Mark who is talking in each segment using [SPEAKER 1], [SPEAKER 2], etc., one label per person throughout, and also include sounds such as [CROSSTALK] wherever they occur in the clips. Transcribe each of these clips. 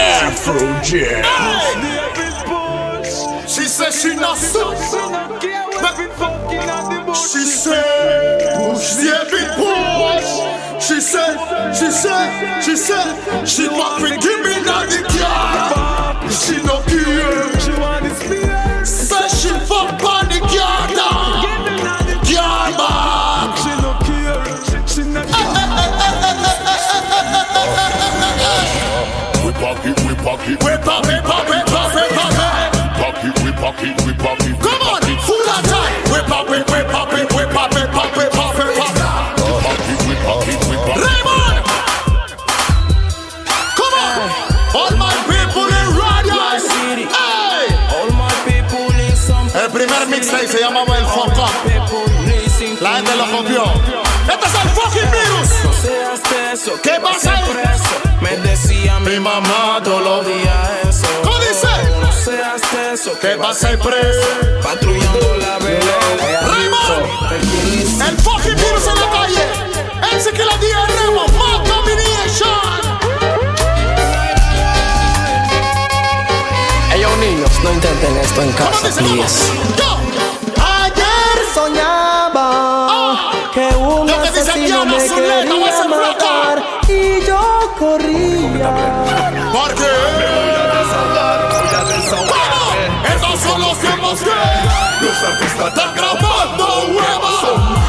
[SPEAKER 1] Afro Jam.
[SPEAKER 2] She said she not so. She said push the big push. She said, she said, she said she want to give me that the car. She no ¿Qué
[SPEAKER 3] vas
[SPEAKER 2] pasa
[SPEAKER 3] a
[SPEAKER 2] ahí?
[SPEAKER 3] ser preso. Me decía mi mamá todos los días eso.
[SPEAKER 2] ¿Cómo dice?
[SPEAKER 3] No seas teso.
[SPEAKER 2] Que va a ser preso.
[SPEAKER 3] Patrullando la vereda.
[SPEAKER 2] Raymond! El fucking virus en la calle. Ese que la diga Raymond. Mad Domination.
[SPEAKER 4] Ellos niños, no intenten esto en
[SPEAKER 2] ¿Cómo
[SPEAKER 4] casa, please.
[SPEAKER 2] Los
[SPEAKER 1] artistas
[SPEAKER 2] están grabando huevas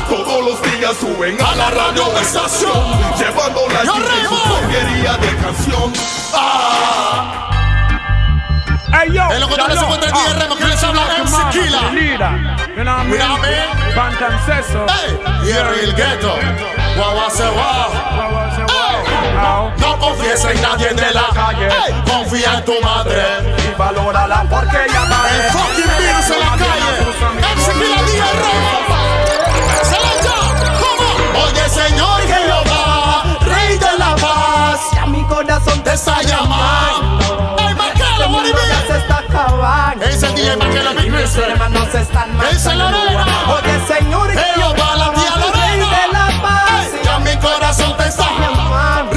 [SPEAKER 1] todos los días suben
[SPEAKER 2] a la radio estación.
[SPEAKER 1] llevando la porquería de canción.
[SPEAKER 2] Ah,
[SPEAKER 5] Hey yo,
[SPEAKER 2] En lo que tú le
[SPEAKER 5] Shalom.
[SPEAKER 2] encuentras aquí,
[SPEAKER 5] Ah,
[SPEAKER 2] Remo, que les habla MC Killa.
[SPEAKER 5] the leader. You know what I
[SPEAKER 2] You know what I
[SPEAKER 5] mean?
[SPEAKER 2] mean?
[SPEAKER 5] Bantam says so.
[SPEAKER 2] hey, y el gueto, guau se va. No confíes en nadie de la calle, confía en tu madre.
[SPEAKER 5] Y valórala porque ella vale.
[SPEAKER 2] El fucking virus en la calle, Día. Se la llama, ¿cómo? Oye Señor Jehová, Rey de la paz,
[SPEAKER 6] Ya mi corazón
[SPEAKER 2] te está llamando. Hey, Marcelo, what do you
[SPEAKER 6] ya
[SPEAKER 2] mean?
[SPEAKER 6] se está acabando.
[SPEAKER 2] Ese Mister.
[SPEAKER 6] hermanos están
[SPEAKER 2] Esa
[SPEAKER 6] matando. Oye, Señor
[SPEAKER 2] Jehová, la tía
[SPEAKER 6] Rey
[SPEAKER 2] Lorena.
[SPEAKER 6] de la paz.
[SPEAKER 2] Ya mi corazón te está
[SPEAKER 6] llamando.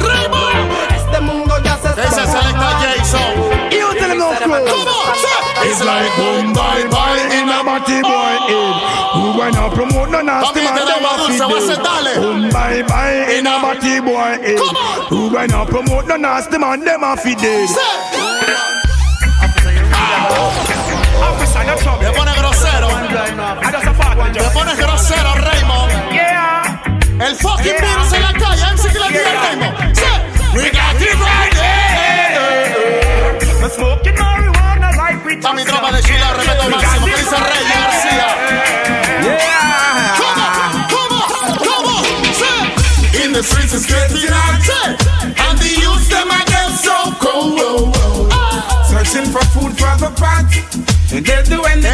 [SPEAKER 6] Este mundo ya se está
[SPEAKER 2] Ese es Selecta Jason.
[SPEAKER 6] Y usted le no
[SPEAKER 2] Come on, say. It's like boom, bye, bye in a
[SPEAKER 5] Batty boy oh. in. Who wanna promote no nasty man?
[SPEAKER 2] te
[SPEAKER 5] Them a
[SPEAKER 2] dulce,
[SPEAKER 5] feed
[SPEAKER 2] voy
[SPEAKER 5] them. Boom, bye bye in a batty boy in.
[SPEAKER 2] Come.
[SPEAKER 5] Who wanna promote no nasty man? Them a feed them.
[SPEAKER 2] Say.
[SPEAKER 5] Officer, you're trouble.
[SPEAKER 2] Te pones grosero.
[SPEAKER 5] I just a fuck
[SPEAKER 2] Te pones grosero, Raymond.
[SPEAKER 5] Yeah.
[SPEAKER 2] El fucking virus en la calle. MC que la tía Raymond. We got it right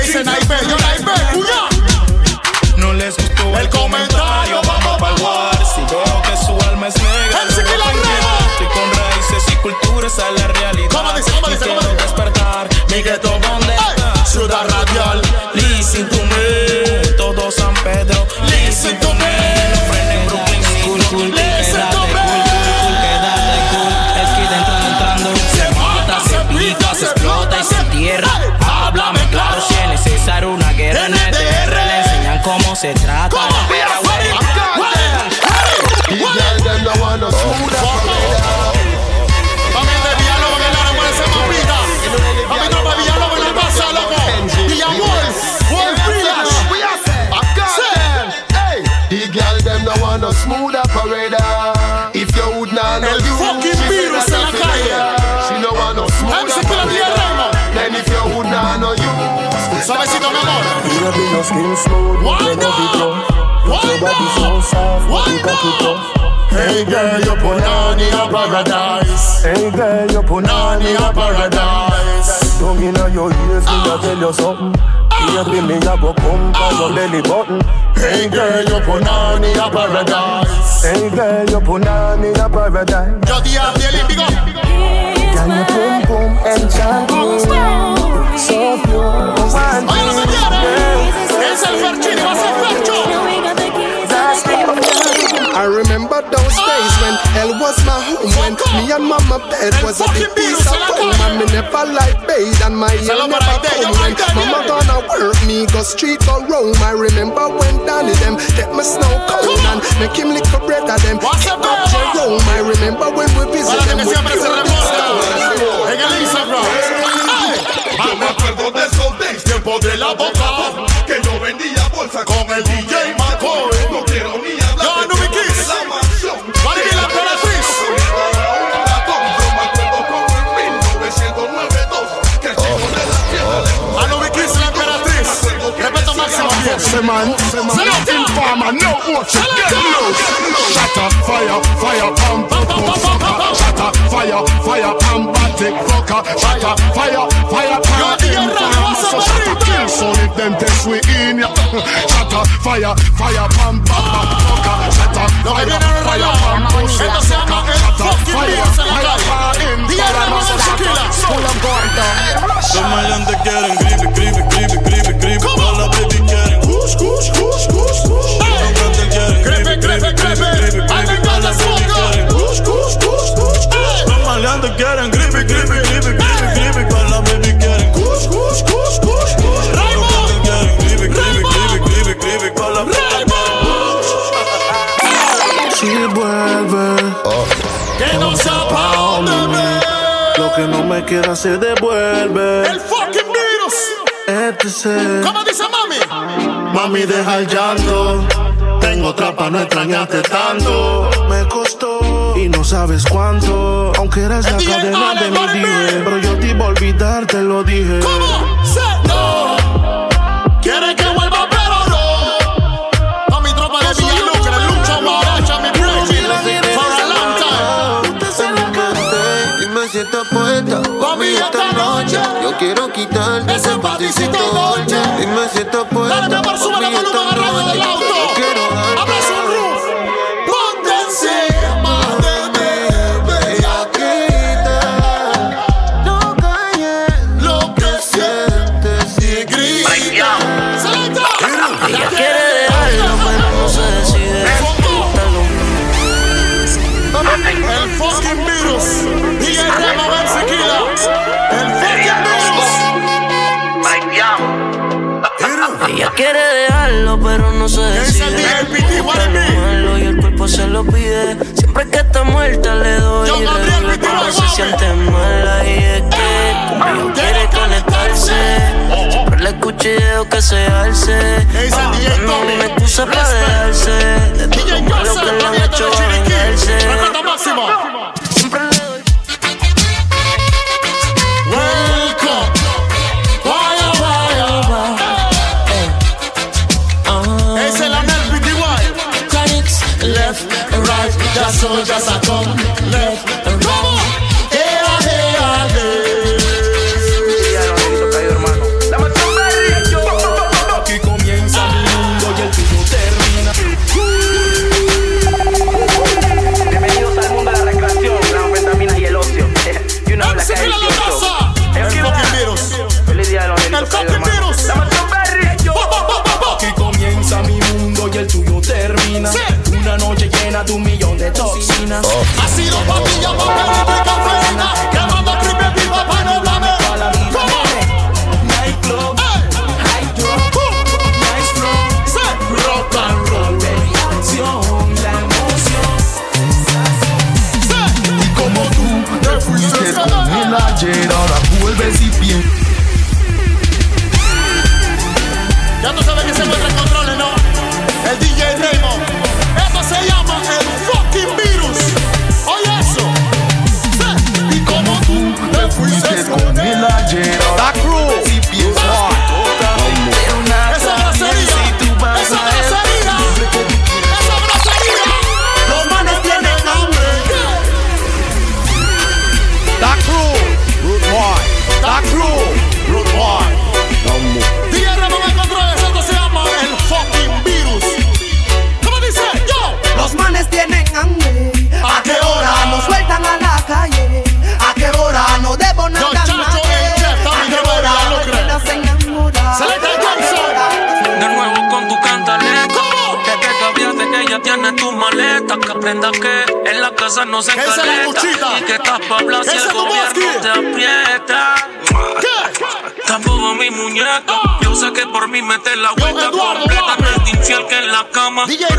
[SPEAKER 2] Ese naipe, yo naipe, cuidado.
[SPEAKER 3] No les gustó
[SPEAKER 2] El comentario, vamos
[SPEAKER 3] pa'l war. Si veo que su alma es negra.
[SPEAKER 2] La
[SPEAKER 3] no
[SPEAKER 2] rema.
[SPEAKER 3] Estoy con raíces y culturas a la realidad.
[SPEAKER 2] ¿Cómo dice, cómo dice,
[SPEAKER 3] Y
[SPEAKER 2] cómo dice?
[SPEAKER 3] despertar. Mi gueto, se trata.
[SPEAKER 2] Come on,
[SPEAKER 3] la guerra,
[SPEAKER 7] Baby, your skin smooth,
[SPEAKER 2] Why
[SPEAKER 7] you know it
[SPEAKER 2] not?
[SPEAKER 7] rough.
[SPEAKER 2] Why
[SPEAKER 7] Your body
[SPEAKER 2] not?
[SPEAKER 7] so soft,
[SPEAKER 2] Why
[SPEAKER 7] you got it
[SPEAKER 2] not?
[SPEAKER 7] tough.
[SPEAKER 2] Hey girl, you punani a paradise.
[SPEAKER 7] Hey girl, you put
[SPEAKER 2] Punani a paradise.
[SPEAKER 7] Tongue inna your ears, me a tell you something. Baby, me a go come by your belly button.
[SPEAKER 2] Hey girl, you punani a paradise.
[SPEAKER 7] Hey girl, you put on in a paradise.
[SPEAKER 2] Yo día de Olímpico.
[SPEAKER 7] Can you boom boom enchanting? So pure, one
[SPEAKER 2] Oye, los señores. Es el Ferchini, va a ser Fercho.
[SPEAKER 7] That's the
[SPEAKER 8] I remember those days when
[SPEAKER 7] when hell was my home. When me and mama bed was a big piece of foam. And me never like bathe and my hair never comb. When mama gonna work me, go street go roam. I remember when Danny them get my snow cone and make him lick for bread of them. Get up Jerome. I remember when we visit them
[SPEAKER 5] que
[SPEAKER 7] with
[SPEAKER 5] siempre
[SPEAKER 7] pure
[SPEAKER 5] en el Instagram. Me acuerdo de esos days, tiempo de la boca, que yo vendía bolsa con el DJ McCoy. Man, say man,
[SPEAKER 2] Select
[SPEAKER 5] no informer, no watch it, get loose. Shut up, fire, fire, pump, pump, pump, fucker. Shut up, fire, fire, pump, batik, fucker. Shut up, fire, fire, pump, informer. So shut up, kill, so if them test we in ya. [LAUGHS] Shut up, fire, fire, pump, pump, fucker. Shut up,
[SPEAKER 2] Lo que
[SPEAKER 5] fire,
[SPEAKER 2] viene ahora
[SPEAKER 5] fire,
[SPEAKER 2] ya.
[SPEAKER 5] pump, pussy,
[SPEAKER 2] Esto se llama el
[SPEAKER 5] Shut up,
[SPEAKER 2] fucking
[SPEAKER 5] fire,
[SPEAKER 2] beats en la
[SPEAKER 5] fire,
[SPEAKER 2] calle.
[SPEAKER 5] fire,
[SPEAKER 2] Día
[SPEAKER 5] informer.
[SPEAKER 2] Ramos
[SPEAKER 5] So
[SPEAKER 2] de
[SPEAKER 5] shut
[SPEAKER 2] Tequila.
[SPEAKER 5] up, so
[SPEAKER 9] Los maleantes quieren gripe, gripe, gripe, gripe, gripe.
[SPEAKER 2] Mami,
[SPEAKER 10] deja el llanto. Tengo otra pa' no extrañarte tanto. Me costó y no sabes cuánto. Aunque eres la cadena de mi dije. Pero yo te iba a olvidar, te lo dije.
[SPEAKER 2] ¿Cómo?
[SPEAKER 11] Estás puesta
[SPEAKER 2] Mami, esta noche.
[SPEAKER 11] Yo quiero quitarte
[SPEAKER 2] Ese pantisito dolce.
[SPEAKER 11] Dime si estás puesta
[SPEAKER 2] Dale, mi amor, sube
[SPEAKER 11] esta
[SPEAKER 2] volumen a radio del auto.
[SPEAKER 11] Yo quiero darte
[SPEAKER 12] quiere dejarlo, pero no se decide. Malo y el cuerpo se lo pide. Siempre que está muerta le doy
[SPEAKER 2] Yo,
[SPEAKER 12] le doy se siente mala y es que conmigo quiere conectarse. Siempre le escucho y dejo que se alce. No me excusa para dejarse. De todo lo que le han hecho vengarse.
[SPEAKER 2] Right, just so just a come. Minas. Oh. En
[SPEAKER 13] la cama,
[SPEAKER 2] DJ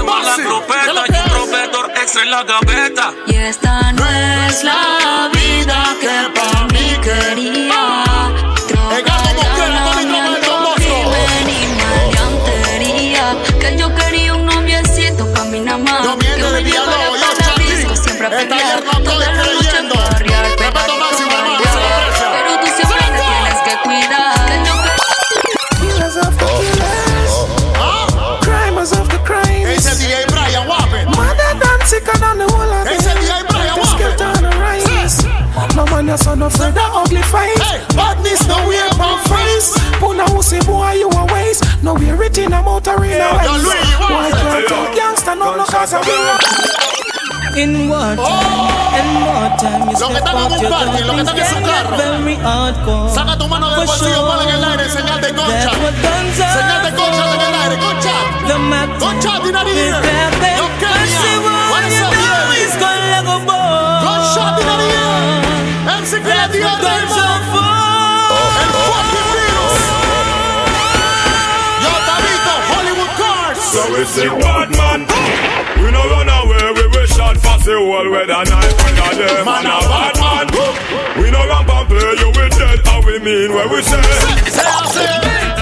[SPEAKER 14] man, you're son of the ugly face.
[SPEAKER 2] Hey.
[SPEAKER 14] Badness, no way from face. Puna pussy boy, you a waste. No we rich in a motor in a
[SPEAKER 2] Yo,
[SPEAKER 14] waste.
[SPEAKER 2] Luis, you
[SPEAKER 14] Boy,
[SPEAKER 2] want
[SPEAKER 14] can't
[SPEAKER 2] it?
[SPEAKER 14] talk gangster, no, no, cause I'm
[SPEAKER 12] In what time? In what time you
[SPEAKER 2] Lo que
[SPEAKER 12] step
[SPEAKER 2] están en
[SPEAKER 12] out
[SPEAKER 2] un
[SPEAKER 12] your
[SPEAKER 2] party, lo que están en su
[SPEAKER 12] get
[SPEAKER 2] carro.
[SPEAKER 12] very hardcore.
[SPEAKER 2] Saca tu mano del
[SPEAKER 12] For
[SPEAKER 2] bolsillo,
[SPEAKER 12] sure.
[SPEAKER 2] ponla en el aire, señal de concha.
[SPEAKER 12] That's what guns are
[SPEAKER 2] Señal de concha en el aire, concha.
[SPEAKER 12] The matter
[SPEAKER 2] Concha, Dinari
[SPEAKER 12] with
[SPEAKER 2] here.
[SPEAKER 12] that big
[SPEAKER 2] Yo, Kenya.
[SPEAKER 12] pussy one,
[SPEAKER 2] What is
[SPEAKER 12] you
[SPEAKER 2] up,
[SPEAKER 12] know
[SPEAKER 2] baby?
[SPEAKER 12] it's gonna let
[SPEAKER 2] here. MC
[SPEAKER 12] That's
[SPEAKER 2] Creativa
[SPEAKER 12] what guns
[SPEAKER 2] Raymond.
[SPEAKER 12] are for.
[SPEAKER 2] El fucking virus. Yo, Tabito, Hollywood Cars.
[SPEAKER 5] So we say bad man We no run away, we wish shot pass the whole with a knife under them
[SPEAKER 2] Man,
[SPEAKER 5] Man a
[SPEAKER 2] a
[SPEAKER 5] bad
[SPEAKER 2] bad
[SPEAKER 5] man We no ramp and play, you we dead How we mean what we say
[SPEAKER 2] Say, I say.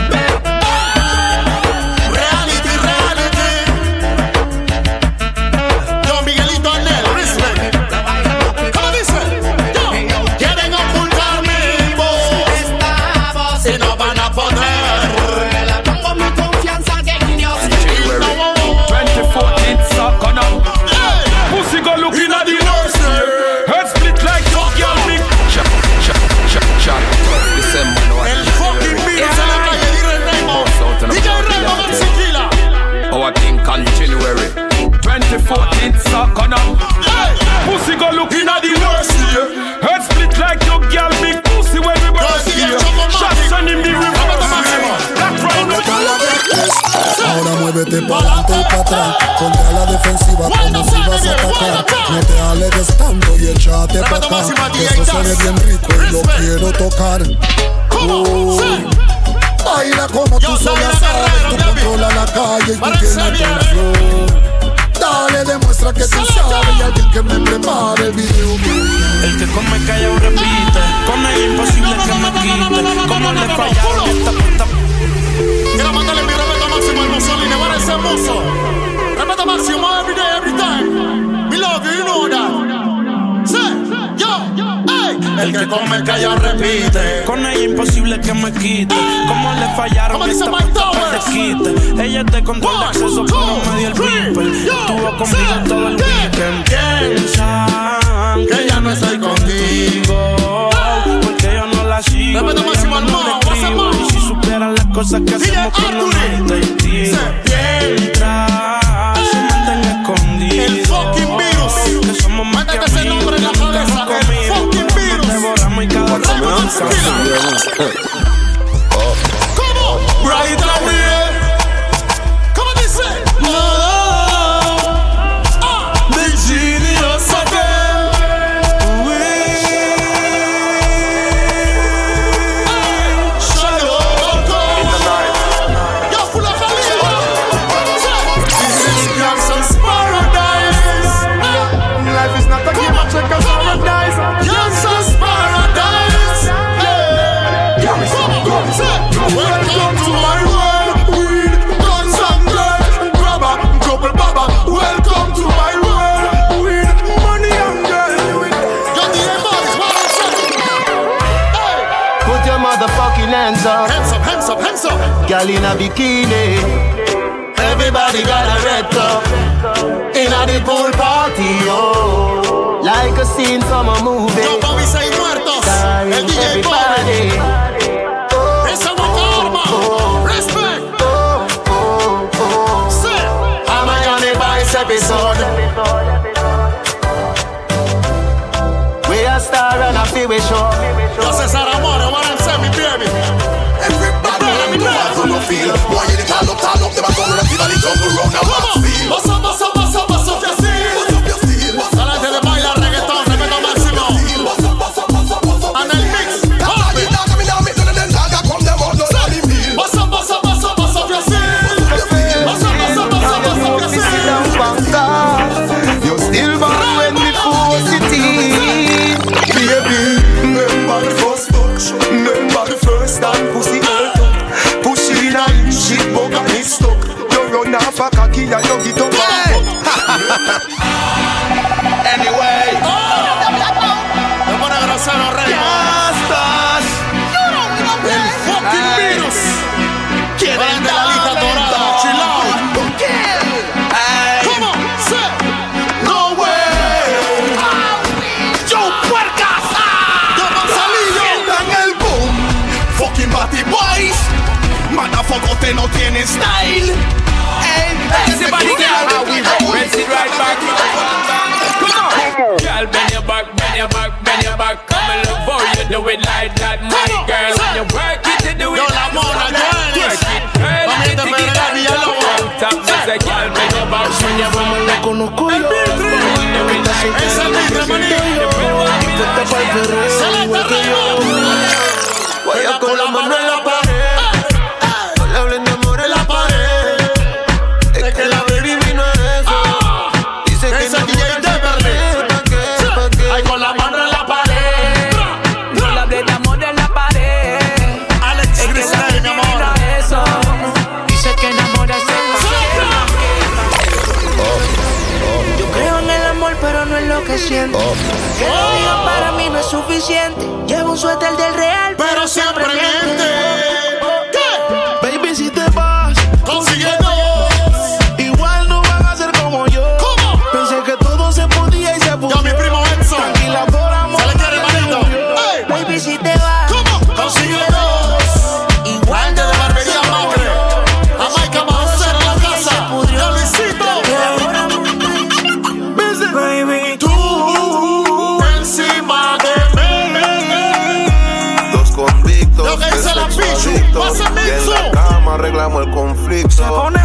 [SPEAKER 15] Muévete para adelante y para atrás. Ponte a la defensiva como si vas a atacar. No te alegues tanto y échate para acá. Eso se ve bien rico y lo quiero tocar.
[SPEAKER 2] ¿cómo?
[SPEAKER 15] Oh.
[SPEAKER 2] Sí.
[SPEAKER 15] Baila como tú
[SPEAKER 2] el
[SPEAKER 15] sabes, tú controlas la calle y tú tienes el flow. Dale, demuestra que tú sabes y alguien que me prepare el video.
[SPEAKER 9] El que come callado repite. Con él imposible que me quite. Como le fallaron esta puta.
[SPEAKER 2] Quiero mandarle mi respeto máximo al Ese muso. Respeto máximo every day, every time. We love you, you know that. Say, yo, hey.
[SPEAKER 9] El que come callado repite. Con ella imposible que me quite. Como le fallaron
[SPEAKER 2] ¿Cómo dice Mike Towers?
[SPEAKER 9] quite. Ella te control de
[SPEAKER 2] One,
[SPEAKER 9] acceso,
[SPEAKER 2] two,
[SPEAKER 9] pero me dio el
[SPEAKER 2] yo,
[SPEAKER 9] Estuvo conmigo
[SPEAKER 2] say,
[SPEAKER 9] todo el
[SPEAKER 2] yeah.
[SPEAKER 9] weekend. Piensan que ya no estoy contigo. Porque yo no la sigo. Ella
[SPEAKER 2] máximo al
[SPEAKER 9] cosas que hacemos con. Mientras se mantenga escondido.
[SPEAKER 2] El fucking virus.
[SPEAKER 9] Que somos más que
[SPEAKER 2] ese nombre en la cabeza, el fucking
[SPEAKER 9] nos
[SPEAKER 2] virus.
[SPEAKER 9] devoramos y cada
[SPEAKER 16] Girl in a bikini. Everybody got a red cup. In a the pool party, oh. Like a scene from a movie.
[SPEAKER 2] Yo, Bobby say muertos. El DJ
[SPEAKER 16] everybody.
[SPEAKER 2] Bobby. Esa boca arma.
[SPEAKER 16] I'm a Johnny Vice episode. We a star and a feel we show.
[SPEAKER 17] It jump around and
[SPEAKER 2] Come
[SPEAKER 11] que no tiene style.
[SPEAKER 18] Everybody get Press it right back. Come on. Girl, bend your back, bend your back, bend your back. Come and love how you do it like that, my girl. When you work it, you do it like that. Work it, girl. You take it up, you love Top, me say, girl, bend your back, bend your back.
[SPEAKER 9] lo conozco yo. Está soltero, me siento yo. Puesta pa'l perreo, igual que yo.
[SPEAKER 2] Vaya con la mano
[SPEAKER 19] lo que lo digan para mí no es suficiente. Llevo un suéter del real,
[SPEAKER 11] Pero siempre miente.
[SPEAKER 2] Arreglamos el conflicto.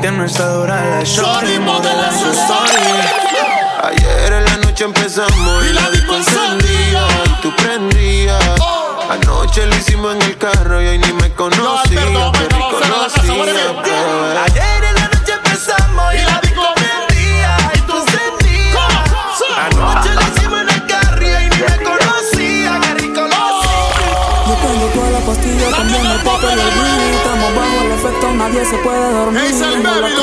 [SPEAKER 20] Tiene esta dura la
[SPEAKER 11] Shorty modela su story.
[SPEAKER 2] Ayer en la noche empezamos
[SPEAKER 11] Y la disco encendía.
[SPEAKER 2] y tú prendías.
[SPEAKER 11] Oh.
[SPEAKER 2] Anoche lo hicimos en el carro y hoy ni me conocía.
[SPEAKER 11] Bien.
[SPEAKER 2] bebé.
[SPEAKER 20] Ayer en la noche empezamos
[SPEAKER 11] Y la
[SPEAKER 3] nadie se puede dormir.
[SPEAKER 11] Es el
[SPEAKER 3] la
[SPEAKER 11] baby,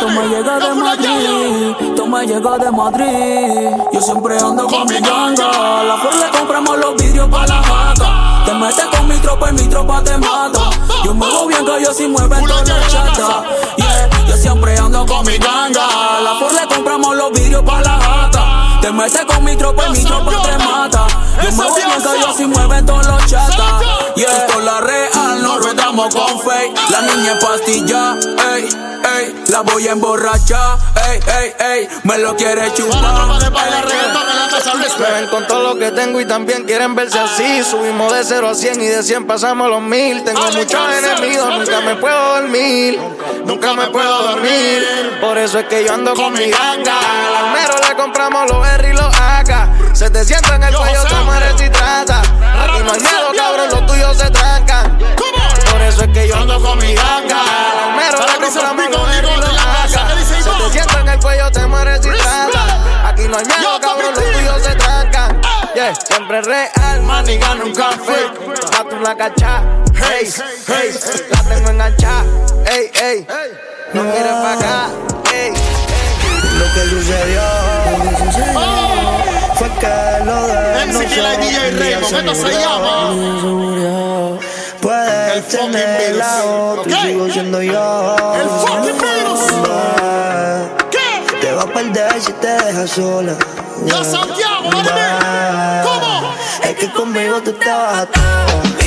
[SPEAKER 3] toma llega
[SPEAKER 11] La
[SPEAKER 3] de Madrid Toma llega de Madrid. Yo siempre ando con mi ganga. La Ford le compramos los vidrios pa' la jata. Te metes con mi tropa y mi tropa te mata. Yo muevo bien que yo sí muevo en todos los chatas Yeah, yo siempre ando con mi ganga. La Ford le compramos los vidrios pa' la jata Te metes con mi tropa y mi tropa te mata. Yo muevo bien que yo sí muevo en todos los chatas Yeah, esto es la real, no rodamos con fake. La niña es pastilla, ey La voy a emborrachar, ey, ey, ey Me lo quiere
[SPEAKER 11] tropa de
[SPEAKER 3] chupar
[SPEAKER 11] baile reggaetón en la casa
[SPEAKER 20] Me
[SPEAKER 11] respect.
[SPEAKER 20] ven con todo lo que tengo y también quieren verse así. Subimos de 0 a 100 y de 100 pasamos a los 1000 Tengo
[SPEAKER 11] Ale,
[SPEAKER 20] muchos enemigos,
[SPEAKER 11] papi.
[SPEAKER 20] nunca me puedo dormir. Nunca me puedo dormir. Por eso es que yo ando con mi ganga. Al almero le compramos los R y los AK 700 en el
[SPEAKER 11] Yo,
[SPEAKER 20] cuello, te mueres si trata Aquí no hay miedo, cabrón, los tuyos se trancan eso es que yo ando con mi ganga. Le
[SPEAKER 11] que se
[SPEAKER 20] compramos
[SPEAKER 11] pico,
[SPEAKER 20] los
[SPEAKER 11] en la casa, ¿qué dice
[SPEAKER 20] AK
[SPEAKER 11] Iván?
[SPEAKER 20] 700 en el cuello, te mueres si trata. Aquí no hay miedo, cabrón, los tuyos se trancan Yeah, siempre real, man, y gano un café. Mato una cacha,
[SPEAKER 3] Hey, hey, la tengo enganchada. Ey, ey, no quieres pa' acá. Ey, lo que sucedió. Fue que lo de
[SPEAKER 2] MCK y DJ Raymond, esto se llama.
[SPEAKER 3] Puedes tener la otra y sigo siendo yo.
[SPEAKER 2] El fucking virus.
[SPEAKER 3] Te va a perder si te dejas sola.
[SPEAKER 2] Yo Santiago. ¿Cómo?
[SPEAKER 3] Es que conmigo tú te vas a todo.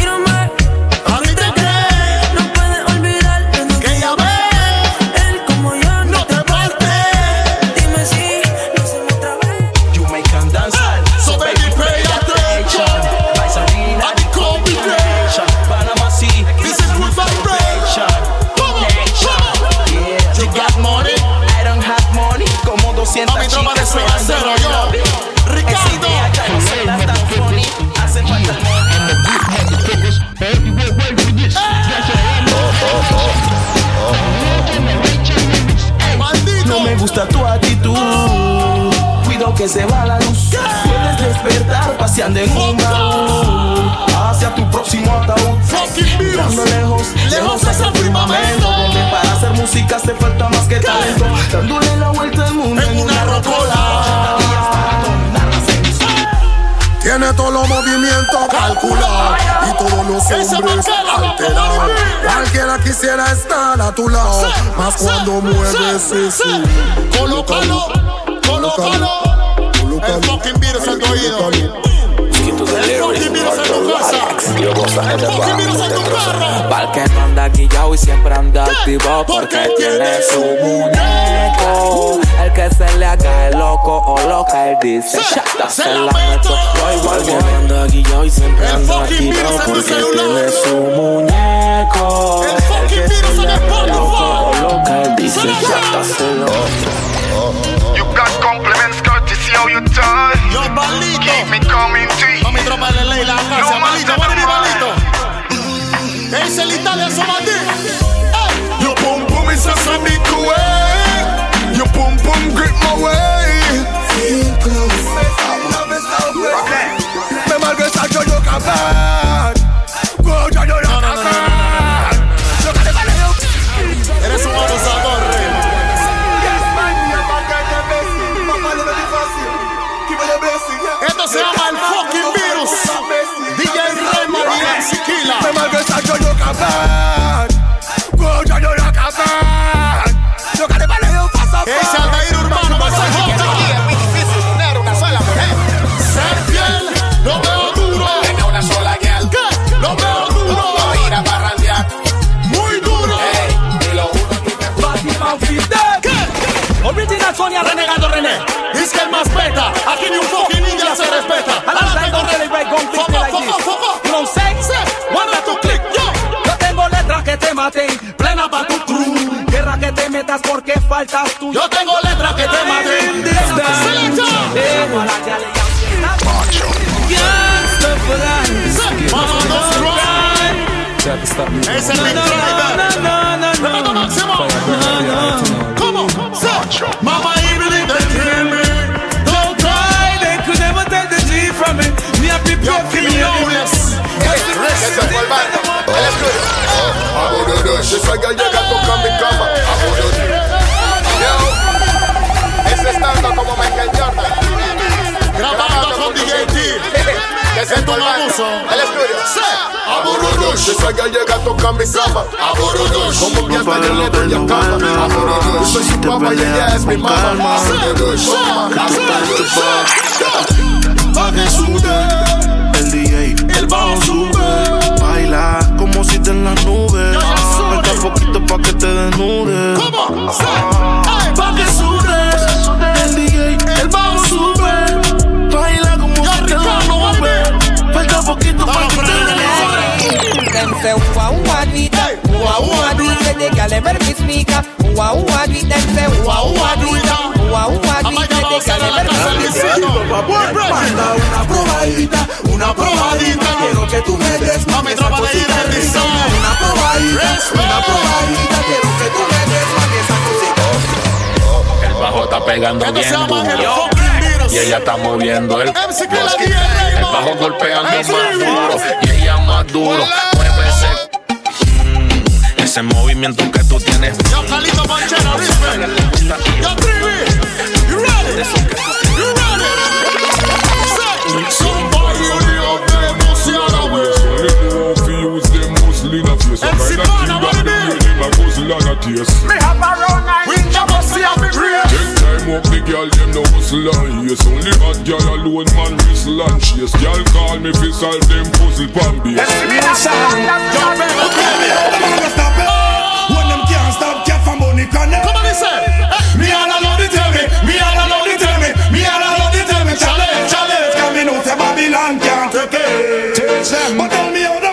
[SPEAKER 21] 200
[SPEAKER 2] A mi tropa de Zona Cero,
[SPEAKER 21] esperando
[SPEAKER 2] yo. Ricardo.
[SPEAKER 21] Hacen falta. No me gusta tu actitud. Cuido que se va la luz. Puedes despertar paseando en un baúl. Hacia tu próximo ataúd.
[SPEAKER 2] Fucking
[SPEAKER 21] lejos,
[SPEAKER 2] Lejos hacia el firmamento.
[SPEAKER 21] Hacer música hace falta más que talento. Dándole la vuelta al mundo
[SPEAKER 2] En una rocola.
[SPEAKER 9] Tiene todos los movimientos calculados y todos los hombres alterados. Cualquiera quisiera estar a tu lado, más cuando mueves ese.
[SPEAKER 2] Colócalo, colócalo. El fucking virus en tu oído. El fucking virus en tu casa. El fucking virus en tu carro.
[SPEAKER 3] Pa'l que no anda guillao y siempre anda activo Porque tiene su muñeco El que se le haga el loco o loca Él dice,
[SPEAKER 2] Se-
[SPEAKER 3] chata,
[SPEAKER 2] se
[SPEAKER 3] se la
[SPEAKER 2] meto.
[SPEAKER 3] Yo igual que no anda guillao y siempre
[SPEAKER 2] El
[SPEAKER 3] anda
[SPEAKER 2] fucking
[SPEAKER 3] activo
[SPEAKER 2] virus en tu
[SPEAKER 3] Porque
[SPEAKER 2] celular.
[SPEAKER 3] tiene su muñeco
[SPEAKER 2] El fucking virus en el
[SPEAKER 3] loco o loca Él dice,
[SPEAKER 2] Se la
[SPEAKER 3] chata,
[SPEAKER 2] meto.
[SPEAKER 3] se lo
[SPEAKER 15] You got compliments, courtesy how you turn.
[SPEAKER 2] Yo, balito.
[SPEAKER 15] Keep me coming to you.
[SPEAKER 2] A mi tropa de ley la casa.
[SPEAKER 15] No
[SPEAKER 2] Balito, vale mi balito. Ese el Italia. Ey.
[SPEAKER 15] Your pum pum is a sonic way. Your pum pum grip my way.
[SPEAKER 9] Me malgresa yo yo capaz. Go yo yo
[SPEAKER 2] No, Killa.
[SPEAKER 9] Me malgresa yo yo capaz. Go yo yo capaz. Yo que le vale yo pasa.
[SPEAKER 2] Ese Aldair Urbano va a ser Jota. Ser fiel, lo veo duro.
[SPEAKER 15] una sola guial.
[SPEAKER 2] ¿Qué? Lo veo duro.
[SPEAKER 15] Ir a.
[SPEAKER 2] Muy duro.
[SPEAKER 15] Y lo juro.
[SPEAKER 2] ¿Qué?
[SPEAKER 22] Original Sonia Renegado René.
[SPEAKER 2] Es que el más beta. Aquí ni un fucking
[SPEAKER 22] faltas tú.
[SPEAKER 2] Yo tengo letras que te maten. Selecta. Mama, no cry. Es el Big Driver. Renato Máximo. ¿Cómo? Say. Mama, even if they kill me. Don't cry.
[SPEAKER 22] They could never take the G from me. Me a
[SPEAKER 2] Yo,
[SPEAKER 22] prepare for
[SPEAKER 2] feel
[SPEAKER 22] me.
[SPEAKER 2] lawless.
[SPEAKER 15] She say, girl, you got to come and come. Yo, como Michael Jordan.
[SPEAKER 2] Grabando con DJ T.
[SPEAKER 15] Que [LAUGHS] se
[SPEAKER 2] abuso.
[SPEAKER 15] El estudio.
[SPEAKER 2] Say.
[SPEAKER 15] Aburudush. She say, girl, you got to come and come. Aburudush. Como que hasta yo le doy a cama. Soy su papá y ella es mi mamá.
[SPEAKER 9] Sude el DJ, el bajo sube. Baila como si te en las nubes. Falta poquito pa' que te desnudes.
[SPEAKER 2] ¿Cómo?
[SPEAKER 9] Desnudes.
[SPEAKER 3] Them say, wah wah do it, wah wah do it. Say the gyal ever be speaker, wah wah do it. Them say, wah wah do it, wah wah do it. Say the gyal ever be speaker.
[SPEAKER 2] Manda
[SPEAKER 9] una probadita, una probadita. Quiero que tú me des
[SPEAKER 2] Mami,
[SPEAKER 9] esa cosita rica.
[SPEAKER 2] risa.
[SPEAKER 9] Una probadita, una probadita. Quiero que tú me des mami, esa cosita.
[SPEAKER 23] El bajo está pegando
[SPEAKER 2] Esto se
[SPEAKER 23] bien duro. Y ella está moviendo el
[SPEAKER 2] MC que la
[SPEAKER 23] bloque.
[SPEAKER 2] DJ
[SPEAKER 23] El bajo golpeando
[SPEAKER 2] MC.
[SPEAKER 23] más duro. Y ella más duro. Mueve ese
[SPEAKER 24] ese movimiento que tú tienes.
[SPEAKER 2] Yo, Calito Manchera, respect. Yo, Trivi, you ready? You ready? Say, somebody only out there must see all the way. MC Pana, what it be? Me have a round night. We never see a big real.
[SPEAKER 5] Ten time up the girl, them no hustle and yes Only hot girl alone man whistle and chase Girl call me fi solve them puzzle pan base
[SPEAKER 2] Stop it. When them can't stop, get from money connect. Come on, listen. Me all alone, they tell me. Me all alone, they tell me. Me all alone, they tell me. Challenge, challenge. Coming out of Babylon can't take it. Teach them. But tell me how the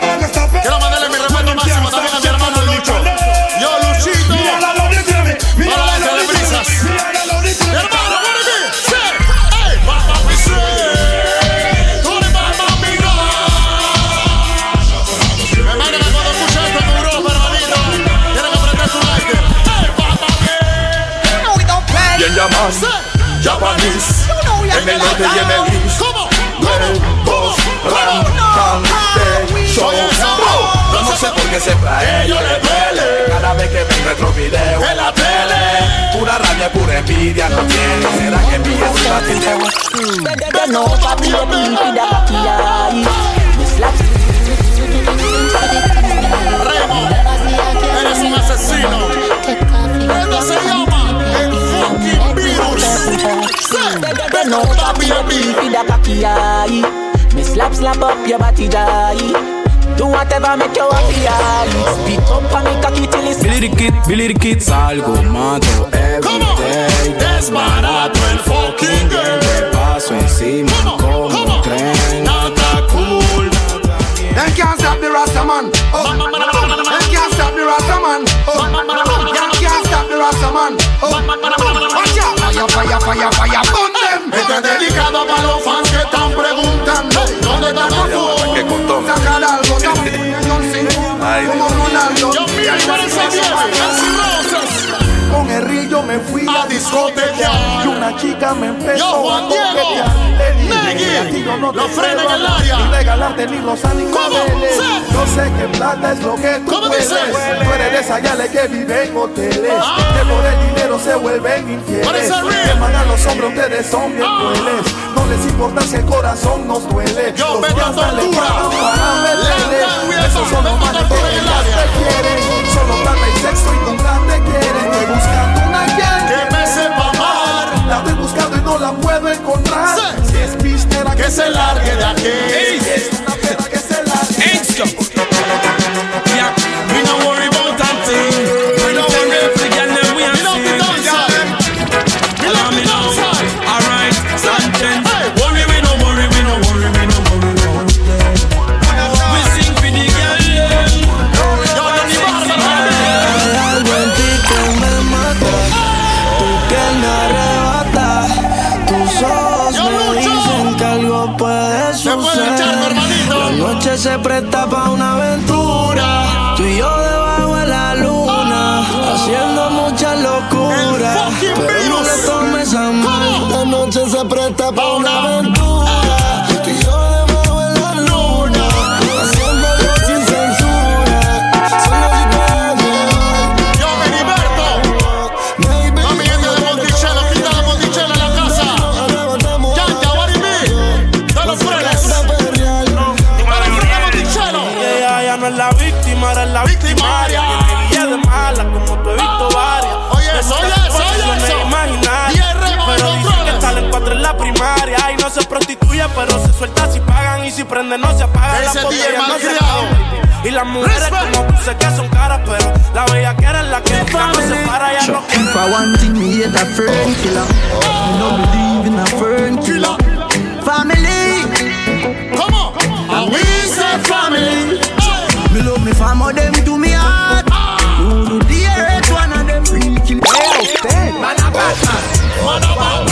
[SPEAKER 5] Llamas Japanese. En el norte y en el
[SPEAKER 3] Yo no sé por qué siempre a ellos les duele. Cada vez que ven nuestro video en la tele Pura rabia, pura envidia no tiene. ¿Será que mi es una tiene?
[SPEAKER 16] They know papi a beef with a cocky eye. Me slap
[SPEAKER 2] Eres un asesino. Esto se llama virus.
[SPEAKER 16] They know papi a beef with a cocky eye. Me slap slap up your body die. Do whatever make you happy eye. Spit up on me cocky till it's
[SPEAKER 12] Billy the Kid, Billy the Kid, salgo, mato every day.
[SPEAKER 2] Desbarato el fucking game.
[SPEAKER 12] Te paso encima como un tren.
[SPEAKER 2] Nada cool.
[SPEAKER 25] Them can't stop the Rasta man. Oh. Them can't stop the Rasta man. Oh. Them can't stop the Rasta man. Oh. Fire, fire. Burn them.
[SPEAKER 2] Este es dedicado para los fans que están preguntando ¿Dónde está Profundo?
[SPEAKER 25] Sacar algo también. John Cena. Como Ronaldo.
[SPEAKER 2] Yo mío, y parece
[SPEAKER 25] me fui a discotequear Y una chica me empezó
[SPEAKER 2] Yo, Juan
[SPEAKER 25] a coquetear Le dije
[SPEAKER 2] Negui,
[SPEAKER 25] a no te
[SPEAKER 2] lo frena
[SPEAKER 25] puedo
[SPEAKER 2] en el área.
[SPEAKER 25] Ni regalarte ni los animales. Yo sé que plata es lo que tú
[SPEAKER 2] ¿Cómo
[SPEAKER 25] puedes
[SPEAKER 2] dices?
[SPEAKER 25] Tú eres de esas yales que viven en hoteles
[SPEAKER 2] Ah.
[SPEAKER 25] Que por el dinero se vuelven infieles. Que mandan los hombros, ustedes son bien
[SPEAKER 2] Ah.
[SPEAKER 25] crueles No les importa si el corazón nos duele
[SPEAKER 2] Yo,
[SPEAKER 25] Los
[SPEAKER 2] vete a tortura.
[SPEAKER 25] Esos son los
[SPEAKER 2] a
[SPEAKER 25] manes que te quieren Solo plata y sexo y nunca te quieren Estoy buscando la estoy buscando y no la puedo encontrar.
[SPEAKER 2] Sí.
[SPEAKER 25] Si es pistera
[SPEAKER 2] Que se largue de aquí.
[SPEAKER 25] es una perra que se largue.
[SPEAKER 12] Yeah, we
[SPEAKER 16] noche se presta pa' una aventura, si
[SPEAKER 9] pagan. Y si prende, no se apaga.
[SPEAKER 2] Ese
[SPEAKER 9] Las
[SPEAKER 2] DJ
[SPEAKER 9] botellas no se
[SPEAKER 2] malcriado.
[SPEAKER 9] Y las mujeres
[SPEAKER 2] Respect.
[SPEAKER 9] como tú sé que son caras, pero la bella que eres la que nunca no se para. Ya no quiere.
[SPEAKER 16] If I want thing, me hate a fern killer. Me no believe in a fern killer. Family,
[SPEAKER 2] Come on. And we say family. Hey.
[SPEAKER 16] me love me family, them to me heart. Ah. Who do the earth, one of them real kill.
[SPEAKER 2] Man a Batman. Man a Batman. Man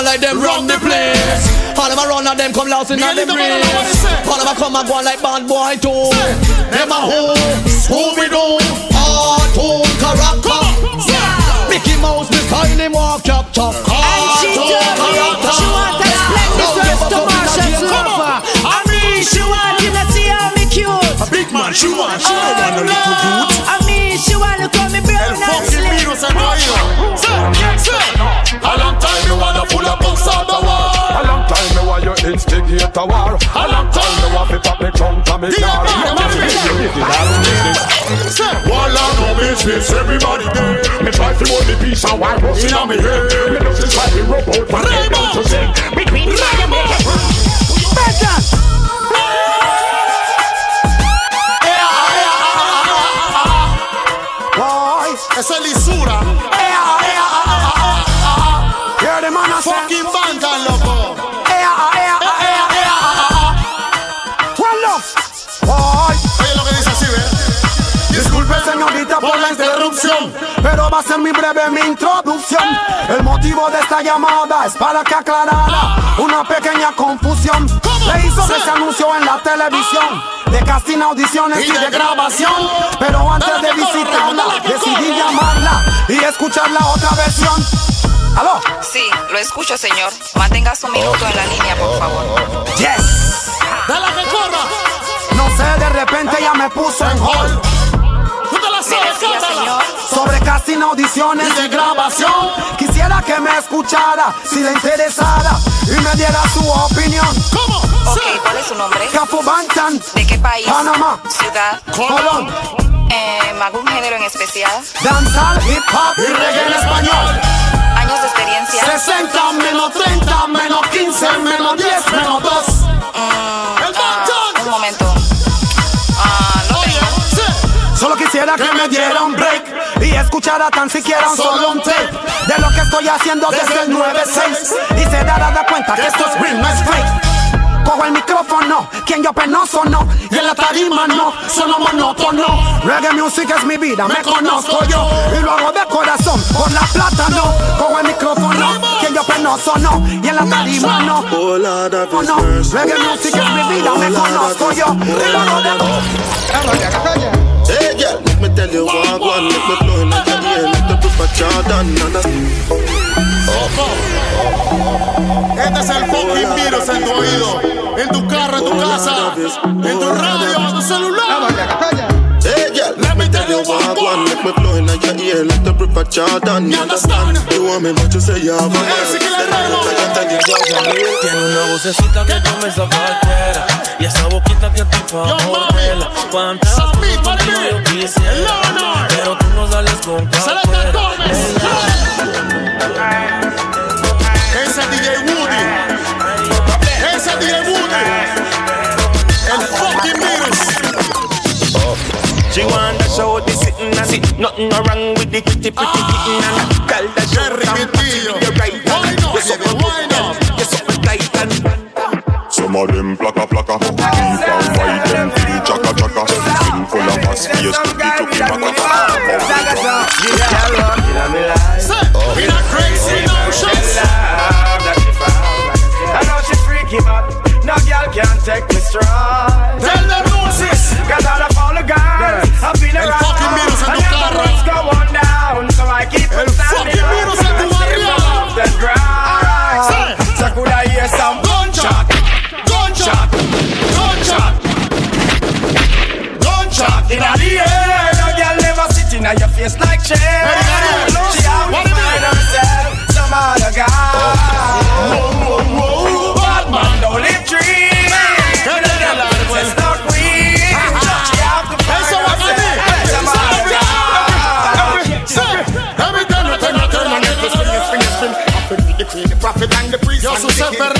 [SPEAKER 26] you see them a go like them run the place. All them a run and them come in
[SPEAKER 2] Me
[SPEAKER 26] them
[SPEAKER 2] the
[SPEAKER 26] race. All them a come and go like bad boy too.
[SPEAKER 2] Them a who? Who we do?
[SPEAKER 26] Cartoon character. Mickey Mouse, me style him walk chop chop. Cartoon character.
[SPEAKER 6] she want to explain
[SPEAKER 26] Don't
[SPEAKER 6] this
[SPEAKER 26] give
[SPEAKER 6] verse
[SPEAKER 26] up
[SPEAKER 6] to
[SPEAKER 26] on
[SPEAKER 6] Marshall's lover. I mean, she want you to see how me cute.
[SPEAKER 25] A big man, she want, she don't want no little youth.
[SPEAKER 6] I mean, she want
[SPEAKER 2] El
[SPEAKER 6] and
[SPEAKER 2] fucking
[SPEAKER 6] slim.
[SPEAKER 2] virus en tu oído. Say, say. A long time you wanna pull up outside the wall.
[SPEAKER 5] A long time me want you instigate a war. A long time me want to pop me trunk and me
[SPEAKER 2] Dig
[SPEAKER 5] car.
[SPEAKER 2] it, dig it,
[SPEAKER 5] Me
[SPEAKER 2] dig it.
[SPEAKER 5] you get it all business. Wall and no business, everybody there. Me try to hold the peace and while busting on me head. Me just try to rub out my head down to sing. Between the line and
[SPEAKER 25] Boy,
[SPEAKER 2] esa es lisura.
[SPEAKER 25] ea, ea, ah, ah, ah, ah. Hear the man.
[SPEAKER 2] Fucking banda, loco.
[SPEAKER 25] Ah, ah, ah.
[SPEAKER 2] Oye lo que dice así, ¿ves?
[SPEAKER 25] Disculpe señorita por la interrupción, pero va a ser muy breve mi introducción. El motivo de esta llamada es para que aclarara una pequeña confusión. Le hizo ese anuncio en la televisión de casting, audiciones y de grabación. Pero antes de visitarla decidí llamarla y escuchar la otra versión. ¿Aló?
[SPEAKER 27] Sí, lo escucho, señor. Mantenga su minuto en la línea, por favor.
[SPEAKER 25] Yes.
[SPEAKER 2] Dale que corra.
[SPEAKER 25] No sé, de repente ya me puso en hold.
[SPEAKER 2] Tú te la
[SPEAKER 27] Me
[SPEAKER 2] sabes,
[SPEAKER 27] decía,
[SPEAKER 2] cántala.
[SPEAKER 27] señor.
[SPEAKER 25] Sobre casting, audiciones y de grabación. Quisiera que me escuchara si le interesara y me diera su opinión.
[SPEAKER 2] ¿Cómo?
[SPEAKER 27] ¿Cuál es su nombre?
[SPEAKER 25] Capo Bantan,
[SPEAKER 27] ¿De qué país?
[SPEAKER 25] Panamá,
[SPEAKER 27] Ciudad.
[SPEAKER 25] Colón,
[SPEAKER 27] Eh, ¿Algún género en especial?
[SPEAKER 25] danzal, hip hop y reggae en español.
[SPEAKER 27] ¿Años de experiencia?
[SPEAKER 25] 60 menos 30 menos 15 menos 10 menos 2.
[SPEAKER 27] Mm,
[SPEAKER 2] El
[SPEAKER 27] ah, un momento. Ah, no
[SPEAKER 2] Oye,
[SPEAKER 27] tengo.
[SPEAKER 2] sí.
[SPEAKER 25] Solo quisiera que me diera un break y escuchara tan siquiera un solo un tape de lo que estoy haciendo desde el 9-6 y se dará de cuenta que esto es real, no es fake. Cojo el micrófono, quien yo penoso no, y en la tarima no, solo monótono. Reggae music es mi vida, me conozco yo, y lo hago de corazón, por la plata no. Cojo el micrófono, quien yo penoso no, y en la tarima no.
[SPEAKER 11] Of
[SPEAKER 25] no, reggae music es mi vida, me conozco yo, y lo hago de
[SPEAKER 11] Hey girl, let me tell you what one, let me blow in your ear, let the rip a Jordan and a
[SPEAKER 2] Este es el fucking virus en tu oído. En tu carro, en tu casa, en tu radio, en tu celular.
[SPEAKER 11] Hey girl, let me tell you what one, let me blow in your ear, let the Jordan.
[SPEAKER 2] You understand?
[SPEAKER 11] You want me, but you say you have a
[SPEAKER 2] Ese que le traigo.
[SPEAKER 24] Tiene una vocecita que comienza cualquiera Y esa boquita que
[SPEAKER 2] mami.
[SPEAKER 24] morderla Cuántas cosas yo quisiera. Pero tú no sales con cualquiera
[SPEAKER 2] Gómez. Ese es DJ Woody. Ese es DJ Woody. El fucking.
[SPEAKER 28] She want to show the sitting and sit Nothing no wrong with the pretty pretty kitten and Tell the show
[SPEAKER 2] Jerry
[SPEAKER 28] them
[SPEAKER 2] Quintillo.
[SPEAKER 28] you're right
[SPEAKER 2] Wind up,
[SPEAKER 28] You're so
[SPEAKER 2] baby, wind up.
[SPEAKER 28] You're so tight and
[SPEAKER 5] Some of them plaka plaka Deep and wide them feel chaka chaka. Skin full of fast face cookie cookie maka.
[SPEAKER 2] Say, in a crazy motions.
[SPEAKER 28] I know she freaky but
[SPEAKER 29] just like Cher. She out to find herself
[SPEAKER 2] some
[SPEAKER 29] other
[SPEAKER 2] guy.
[SPEAKER 29] Whoa,
[SPEAKER 2] whoa,
[SPEAKER 29] whoa,
[SPEAKER 2] bad
[SPEAKER 29] man don't live dreams. Turn it
[SPEAKER 30] up. She
[SPEAKER 2] out
[SPEAKER 30] to
[SPEAKER 2] find
[SPEAKER 30] herself some other guy. Every time you turn, I
[SPEAKER 29] turn, I never
[SPEAKER 2] spin,
[SPEAKER 29] spin, spin. I feel the
[SPEAKER 2] prophet
[SPEAKER 29] and the priest. Yo,
[SPEAKER 2] so
[SPEAKER 29] separate.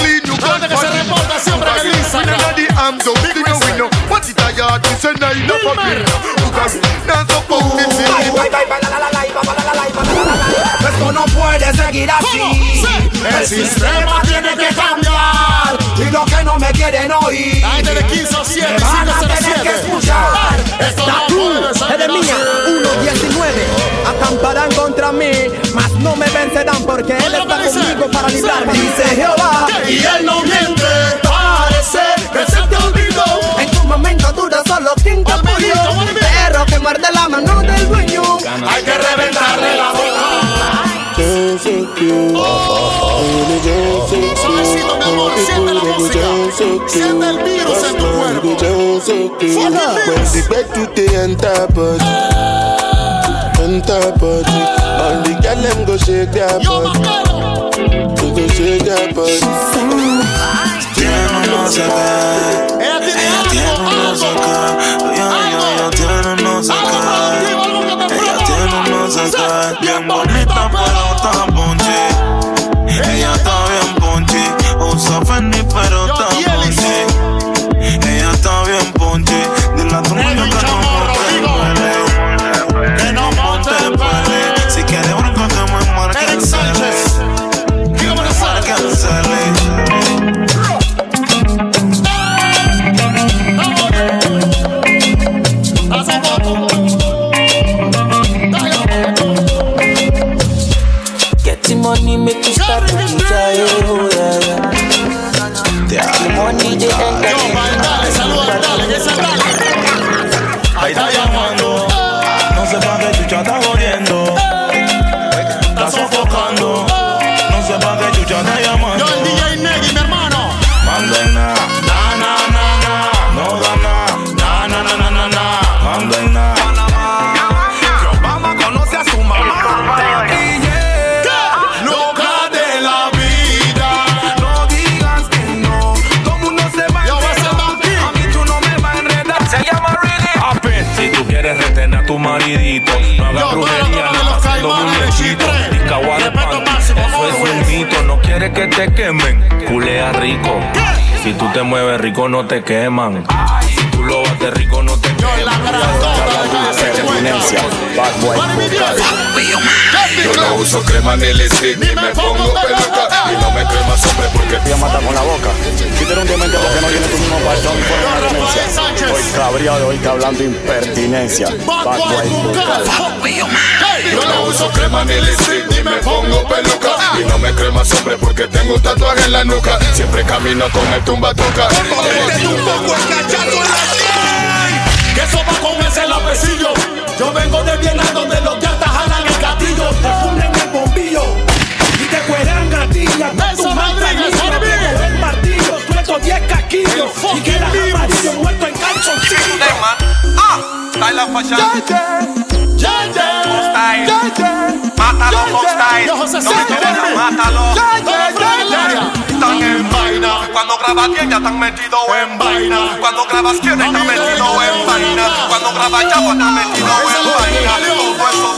[SPEAKER 29] a a system.
[SPEAKER 25] Esto no puede seguir así.
[SPEAKER 2] El sistema tiene que cambiar.
[SPEAKER 25] Y los que no me quieren oír.
[SPEAKER 2] La de 15 o 7,
[SPEAKER 25] me van a tener que
[SPEAKER 2] 507.
[SPEAKER 25] escuchar. Esta tú eres mía.
[SPEAKER 2] sea.
[SPEAKER 25] 1.19 acamparán contra mí, mas no me vencerán porque él
[SPEAKER 2] lo
[SPEAKER 25] está conmigo para librarme. Dice Jehová.
[SPEAKER 2] Y él no miente,
[SPEAKER 25] Muerde la mano del dueño.
[SPEAKER 2] Hay que reventarle la boca. Mi amor, siente la música. Siente el virus en tu cuerpo. Fucking
[SPEAKER 31] When
[SPEAKER 2] virus.
[SPEAKER 31] the bed to the enter body, body. All the girl them go shake their
[SPEAKER 2] Yo,
[SPEAKER 31] body, go shake their body.
[SPEAKER 11] Tiene no.
[SPEAKER 2] Te
[SPEAKER 11] quemen. Culea rico. Si tú te mueves rico, no te queman. Si tú lo bates rico, no te queman.
[SPEAKER 2] Yo
[SPEAKER 23] no uso crema ni lipstick, ni me pongo peluca Y no me cremas hombre porque
[SPEAKER 4] Te mata con la boca. Si eres un demente porque no tu mismo y fuera una demencia. Hoy cabría de hoy hablando impertinencia. Bad Boy.
[SPEAKER 23] Yo no uso crema ni lipstick, ni me pongo peluca Y no me cremas hombre porque tengo un tatuaje en la nuca Siempre camino con el tumba toca
[SPEAKER 2] José
[SPEAKER 11] mátalo.
[SPEAKER 2] Ya, ya, ya, ya.
[SPEAKER 11] Están en vaina. Cuando grabas bien ya están metidos en vaina. Cuando grabas quién está metido en vaina. Cuando grabas ya pues está metido en vaina. Todo eso.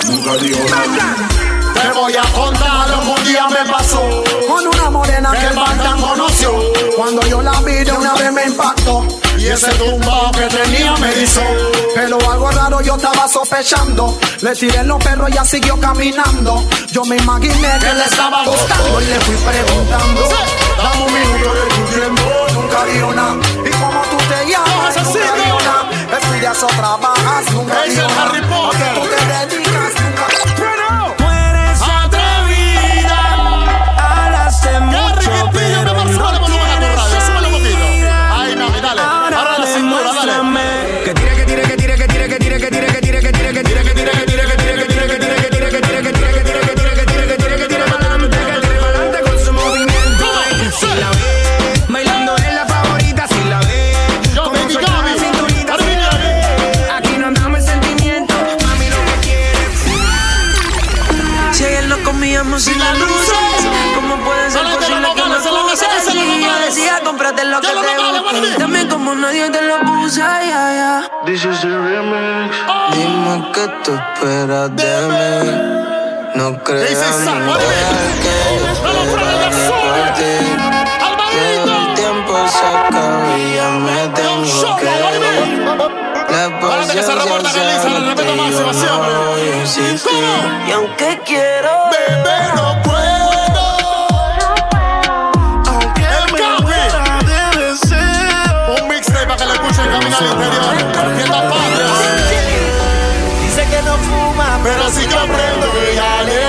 [SPEAKER 2] Te voy a contar lo que un día me pasó.
[SPEAKER 25] Con una morena
[SPEAKER 2] Que
[SPEAKER 25] que
[SPEAKER 2] el Bantan conoció.
[SPEAKER 25] Cuando yo la vi de una vez me impactó.
[SPEAKER 2] Y ese tumbao que tenía me hizo.
[SPEAKER 25] Pero algo raro yo estaba sospechando. Le tiré los perros y ya siguió caminando. Yo me imaginé que le estaba gustando y le fui preguntando. Dame un minuto de tu tiempo, nunca dijo nada. ¿Y cómo tú te llamas? Nunca dijo nada. Estudias o trabajas, nunca dijo nada.
[SPEAKER 2] Harry
[SPEAKER 25] ¿A
[SPEAKER 2] Potter.
[SPEAKER 25] qué tú te
[SPEAKER 12] como nadie te lo puso, ay, ay, ay.
[SPEAKER 32] This is the remix.
[SPEAKER 12] Dime que tú esperas de mí. No creas que el tiempo se acaba y ya me tengo que ir. La paciencia se agota y yo voy aunque quiero,
[SPEAKER 2] bebé, no camino al interior. Fiesta patria.
[SPEAKER 12] Dice que no fuma,
[SPEAKER 2] Pero si yo prendo, ella le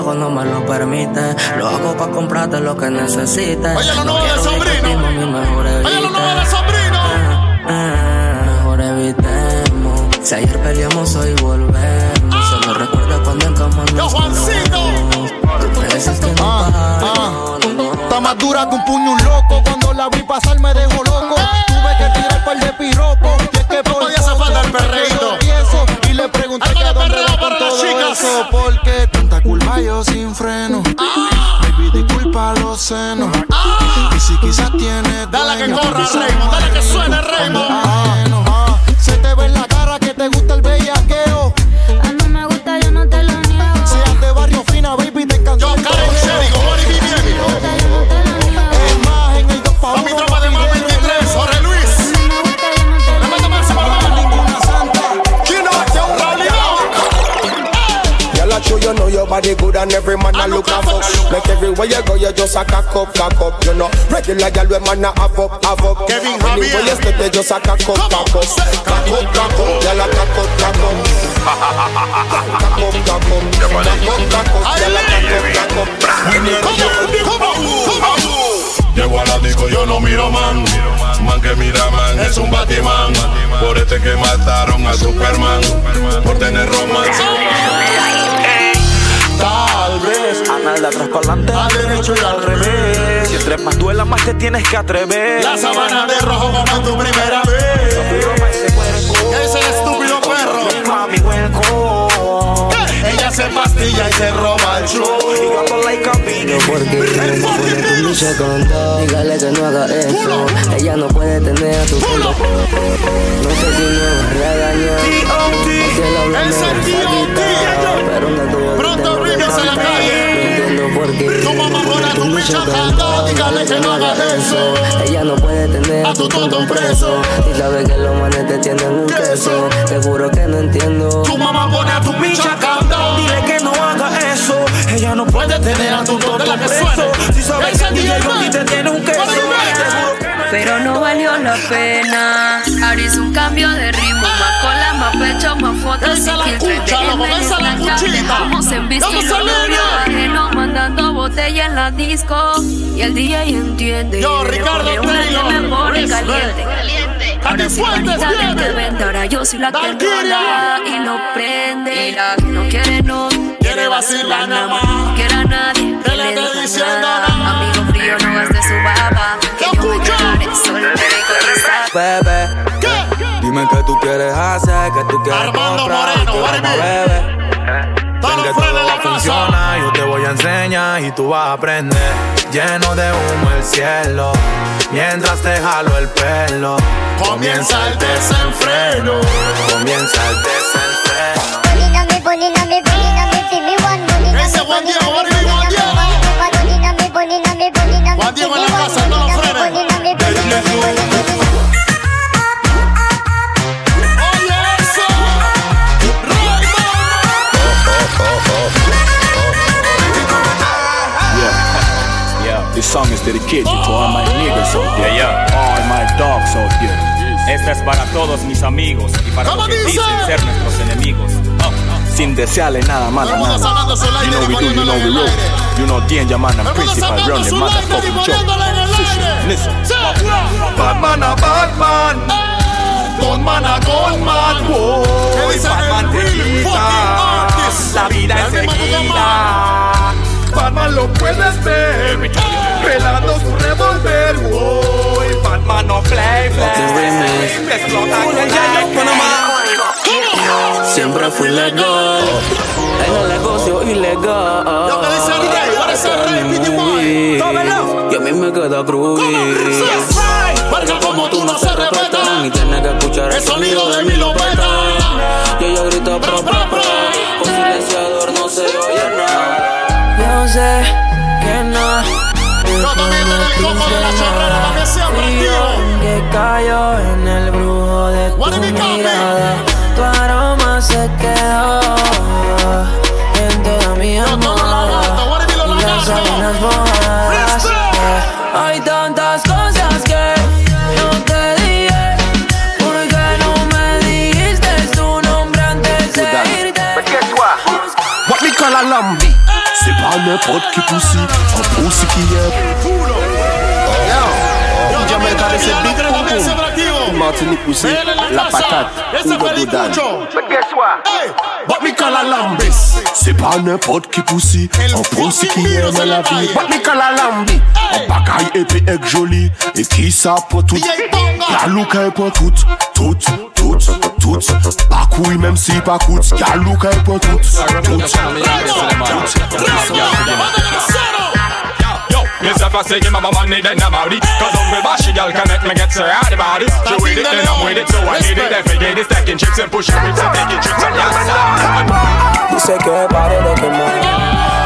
[SPEAKER 12] trabajo no me lo permite. Lo hago para comprarte lo que necesites.
[SPEAKER 2] Oye, lo
[SPEAKER 12] No
[SPEAKER 2] nuevo
[SPEAKER 12] quiero
[SPEAKER 2] sobrino. Oye, lo nuevo del sobrino.
[SPEAKER 12] Ah, mejor evitemos. Si ayer peleamos, hoy volvemos. Solo recuerda cuando en cama
[SPEAKER 2] Yo,
[SPEAKER 12] nos
[SPEAKER 2] Juancito.
[SPEAKER 12] comemos. Tú dices que no
[SPEAKER 25] Ah, ah. Está más dura que un puño un loco. Cuando la vi pasar me dejó loco. Tuve que tirar par de piropos. Y es que por
[SPEAKER 2] podía del
[SPEAKER 25] poco
[SPEAKER 2] perreíto.
[SPEAKER 25] Y le pregunté que
[SPEAKER 2] de
[SPEAKER 25] dónde va con todo
[SPEAKER 2] chicas.
[SPEAKER 25] eso. ¿Por qué tanta culpa yo sin freno? Baby, disculpa los senos. Y si quizás tienes
[SPEAKER 2] Dale que corra, Raymond, dale que suene, Raymond.
[SPEAKER 25] Ah, Se te ve en la cara que te gusta el bellaqueo.
[SPEAKER 33] Body good and every man
[SPEAKER 2] I
[SPEAKER 33] a look a
[SPEAKER 2] up,
[SPEAKER 33] fuck. Make everywhere you go, you just a cock up, cock up. You know, regular girl, when man a have up, have up.
[SPEAKER 2] Kevin Javier.
[SPEAKER 33] you step, you just a cock up,
[SPEAKER 2] Come on,
[SPEAKER 33] cock up. Cock up, cock up, girl, a cock up, cock up. Cock up, cock up. Cock up, cock up, girl, a cock up, cock up.
[SPEAKER 2] Come on, come on.
[SPEAKER 28] Llego a la disco, yo no miro man. Man que mira man es un Batman. Por este que mataron a Superman. Por tener romance.
[SPEAKER 2] Tal vez
[SPEAKER 32] A nada atrás para adelante,
[SPEAKER 2] al derecho y al revés.
[SPEAKER 32] Si entre más duela, más te tienes que atrever.
[SPEAKER 2] La sabana de rojo como en tu primera vez. ¿Qué dice el estúpido perro?
[SPEAKER 32] Mami, hueco.
[SPEAKER 2] Ella se pastilla y se roba el show.
[SPEAKER 12] Dígale que no haga eso. Ella no puede tener a tu
[SPEAKER 2] Culo.
[SPEAKER 12] No sé si me regañó.
[SPEAKER 2] Es el
[SPEAKER 12] quitado. Pero no tuvo
[SPEAKER 2] en la calle.
[SPEAKER 12] Qué.
[SPEAKER 2] Tu mamá pone a tu
[SPEAKER 12] Tu
[SPEAKER 2] bicha todo. Dígale que no haga eso.
[SPEAKER 12] Ella no puede tener
[SPEAKER 2] A tu tonto preso.
[SPEAKER 12] Y sabe que los manes te tienen un queso. Te juro que no entiendo.
[SPEAKER 2] Tu mamá pone a tu bicha cantando.
[SPEAKER 32] Dile que no haga eso. Ella no puede tener a tu tonto preso. Si sabes
[SPEAKER 2] Ese
[SPEAKER 32] que DJ
[SPEAKER 2] DJ
[SPEAKER 32] te tiene un queso.
[SPEAKER 34] Pero no valió la pena. Ahora hice un cambio de ritmo. Más cola, más pecho, más fotos.
[SPEAKER 2] Esa
[SPEAKER 34] y
[SPEAKER 2] la cucha, loco, esa la cuchita.
[SPEAKER 34] En visto
[SPEAKER 2] Vamos
[SPEAKER 34] los
[SPEAKER 2] a leer.
[SPEAKER 34] novios ajenos mandando botella en la disco. Y el DJ entiende.
[SPEAKER 2] Yo,
[SPEAKER 34] y
[SPEAKER 2] Ricardo Taylor,
[SPEAKER 34] me pone caliente. Ahora sí,
[SPEAKER 2] viene.
[SPEAKER 34] vende. Ahora yo soy la que y lo prende. Y la que no quiere no
[SPEAKER 2] Quiere vacilar nada más.
[SPEAKER 34] No quiere a nadie
[SPEAKER 2] Que le esté diciendo
[SPEAKER 34] nada. Amigo frío, no gaste su baba. Que
[SPEAKER 2] Yo
[SPEAKER 34] yo me
[SPEAKER 2] escucho.
[SPEAKER 34] quedaré soltera y cotizar.
[SPEAKER 12] Bebé,
[SPEAKER 2] ¿Qué?
[SPEAKER 12] dime qué tú quieres hacer, qué tú quieres
[SPEAKER 2] Armando
[SPEAKER 12] comprar,
[SPEAKER 2] Moreno,
[SPEAKER 12] qué
[SPEAKER 2] baby.
[SPEAKER 12] vamos a beber.
[SPEAKER 2] Todo
[SPEAKER 12] Ven que todo
[SPEAKER 2] la casa.
[SPEAKER 12] funciona, yo te voy a enseñar y tú vas a aprender. Lleno de humo el cielo, mientras te jalo el pelo.
[SPEAKER 2] Comienza el desenfreno.
[SPEAKER 12] Comienza el desenfreno.
[SPEAKER 5] Desearle nada malo a nada. You know we do, you know we roll. You know danger man and principal run the motherfucking show. Listen.
[SPEAKER 2] Sí.
[SPEAKER 5] Batman a Batman. Gunman a Gunman.
[SPEAKER 2] ¿Qué dice
[SPEAKER 5] Batman te quita. La vida es
[SPEAKER 2] Dame, mano,
[SPEAKER 5] seguida. Batman lo puedes ver. Pelando su revólver. Uy, Batman no play, play. Explota con el
[SPEAKER 12] Siempre fui legal en el negocio ilegal.
[SPEAKER 2] Lo que dice el rey, PTY.
[SPEAKER 12] Y a mí me queda crujir.
[SPEAKER 2] Porque como tú no se respetan.
[SPEAKER 12] Y tienes que escuchar
[SPEAKER 2] El sonido de mi lopeta.
[SPEAKER 12] Y ella grita pro pro pro. Con silenciador no se oye nada. Yo sé que no.
[SPEAKER 2] Yo también en el cojo de la chorrera para que sea prendido.
[SPEAKER 12] Que cayó en el brujo de tu mirada. Las sábanas mojadas. Yeah. Hay tantas cosas que no te dije. Porque no me dijiste tu nombre antes de irte.
[SPEAKER 7] What me call a lambi C'est pas n'importe qui poussi Un poussi qui est
[SPEAKER 2] Yo también
[SPEAKER 7] Jamaica, c'est big
[SPEAKER 2] que
[SPEAKER 7] pum pum
[SPEAKER 2] activo.
[SPEAKER 7] Martinique poussi
[SPEAKER 2] Ven en
[SPEAKER 7] La
[SPEAKER 2] casa.
[SPEAKER 7] patate
[SPEAKER 2] Ese
[SPEAKER 7] Ou
[SPEAKER 2] fue
[SPEAKER 7] de
[SPEAKER 2] el Hey,
[SPEAKER 7] What me call a lambis C'est pas n'importe qui poussi Un poussi qui
[SPEAKER 2] virus
[SPEAKER 7] aime
[SPEAKER 2] en
[SPEAKER 7] la
[SPEAKER 2] la
[SPEAKER 7] vie
[SPEAKER 2] calle.
[SPEAKER 7] What me call a lambi Un bagaille épais et joli Et qui ça pour tout La louka est pour tout Tout, tout, tout Pas couille même si pas coûte La louka est pour tout Tout,
[SPEAKER 33] Yo, yourself a say give my money then I'm out. It Cause hungry bashy girl can make me get so hard about it She with it then I'm with it so I need it. Every day This taking trips and pushing whips and taking trips and yes
[SPEAKER 12] Dice que pare de quemar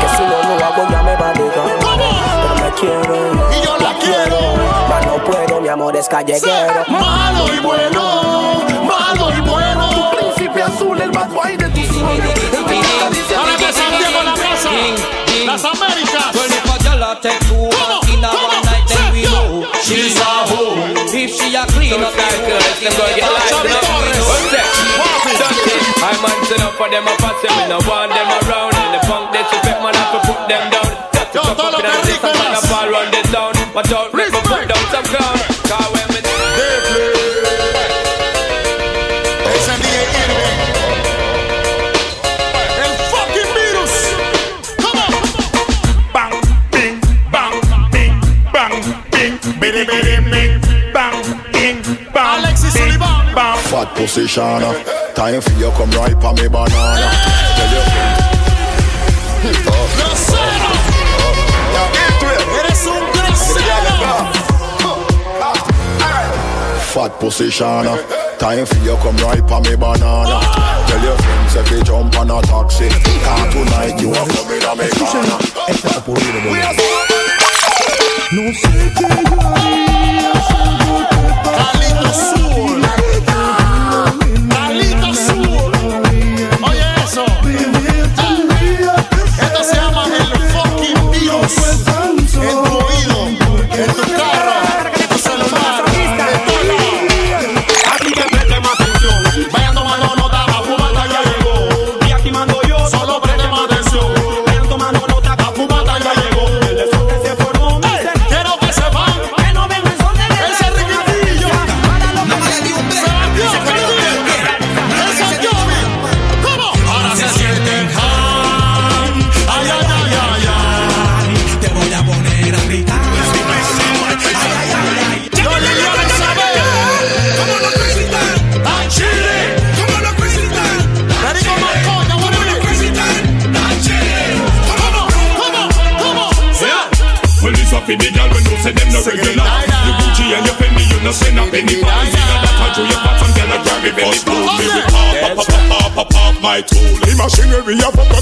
[SPEAKER 12] Que si no lo hago ya me va a ligar Pero me quiero
[SPEAKER 2] Y yo la quiero.
[SPEAKER 12] Mas no puedo, mi amor es callejero
[SPEAKER 2] Malo y bueno, malo y bueno.
[SPEAKER 7] Príncipe azul, el bad boy de tu
[SPEAKER 2] Ahora que San Diego la casa, las Américas.
[SPEAKER 35] Well, a take two and in a one night, then we know she's a hoe. If she a clean up that girl, them go get life, then we know.
[SPEAKER 33] I'm answering up for them, I pass them, we no want them around. And the punk disrespect, man, have to put them down. Touch it up up in the system, man, I fall run this down. Watch out, make me put down some clown
[SPEAKER 15] Fat position, time for you come right on me banana. Tell you.
[SPEAKER 2] Grosero. Eres un grosero.
[SPEAKER 15] Fat position, time for you come right on me banana. Tell your friends if you jump on a taxi, car tonight you are coming on me corner.
[SPEAKER 7] No sé qué
[SPEAKER 2] Carlito Sur. Carlito Sur. Oye
[SPEAKER 25] up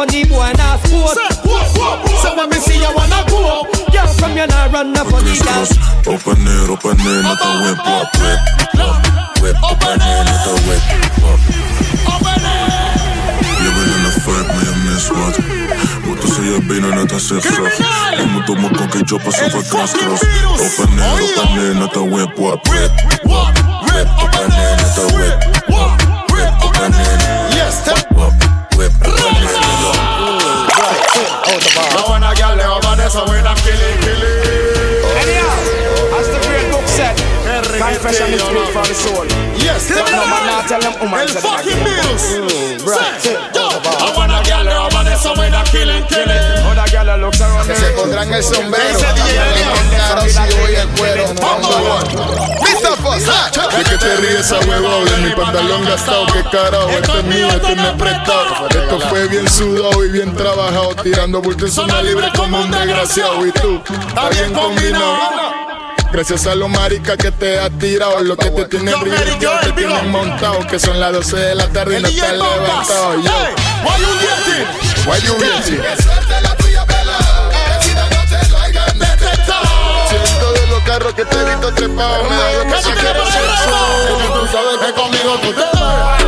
[SPEAKER 36] funny boy nah sport.
[SPEAKER 2] So when me see you wanna go
[SPEAKER 36] Girl from you nah run no funny girl.
[SPEAKER 37] Open it, open it, not a oh, whip, whip, whip, whip. Open it, not a whip, Living in a fight, me a miss what Moeten ze je benen net als ik zag Je moet op mijn kokkie choppen, zo van kras kras Open it, open it, not a whip, whip, whip, whip. Open it, not a whip, whip,
[SPEAKER 2] they over there so we not kill it, kill it
[SPEAKER 25] Anyhow, as the great book said, confession is good for the soul.
[SPEAKER 2] Yes,
[SPEAKER 25] But no man not tell them woman
[SPEAKER 2] El
[SPEAKER 25] say
[SPEAKER 2] fucking
[SPEAKER 25] that.
[SPEAKER 2] Beatles
[SPEAKER 25] Mm, Right.
[SPEAKER 2] Yo, I wanna girl they over there so we not kill it, kill it
[SPEAKER 25] Other girl looks around
[SPEAKER 15] Que se pondrán el sombrero.
[SPEAKER 2] Ese DJ
[SPEAKER 15] Claro, si voy el cuero.
[SPEAKER 2] Mr.
[SPEAKER 15] ¿De qué te ríes esa huevo? De mi pantalón gastado, qué carajo. Este es mío, este me he prestado. Esto fue bien sudado y bien trabajado. Tirando bulto en zona libre como un desgraciado. Y tú, está bien combinado. Gracias a los maricas que te has tirado, lo que te tienen brillado, te tienen montado, que son las 12 de la tarde y no te has levantado. Yo,
[SPEAKER 2] Why you
[SPEAKER 15] que te he visto trepado, me da yo que si quieres sexo.
[SPEAKER 2] Tú sabes que conmigo tú te vas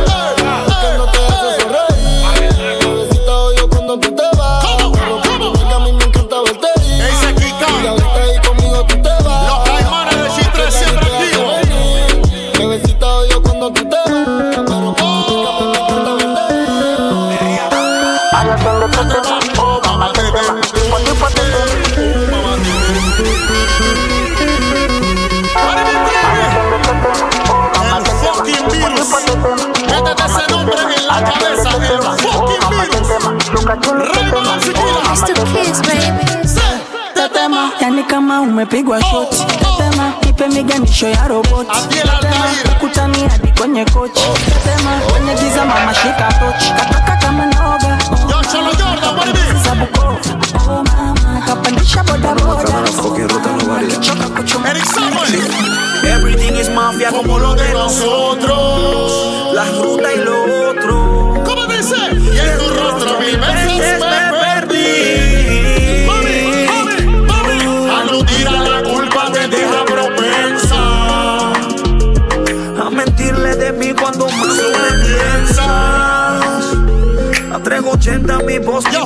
[SPEAKER 33] kama umepigwa shoti. Tetema, ipe miganisho ya roboti. Tetema, ukutani hadi kwenye kochi. Tetema, kwenye giza mama shika tochi. Katoka kama noga
[SPEAKER 2] Yo, Cholo Jordan, what it is?
[SPEAKER 33] Sabuko, oh mama Kapandisha boda boda Akichoka kuchuma
[SPEAKER 2] Eric Samuel.
[SPEAKER 12] Everything is mafia como lo de
[SPEAKER 2] nosotros.
[SPEAKER 12] La ruta y lo otro 80 mi voz
[SPEAKER 2] Yo.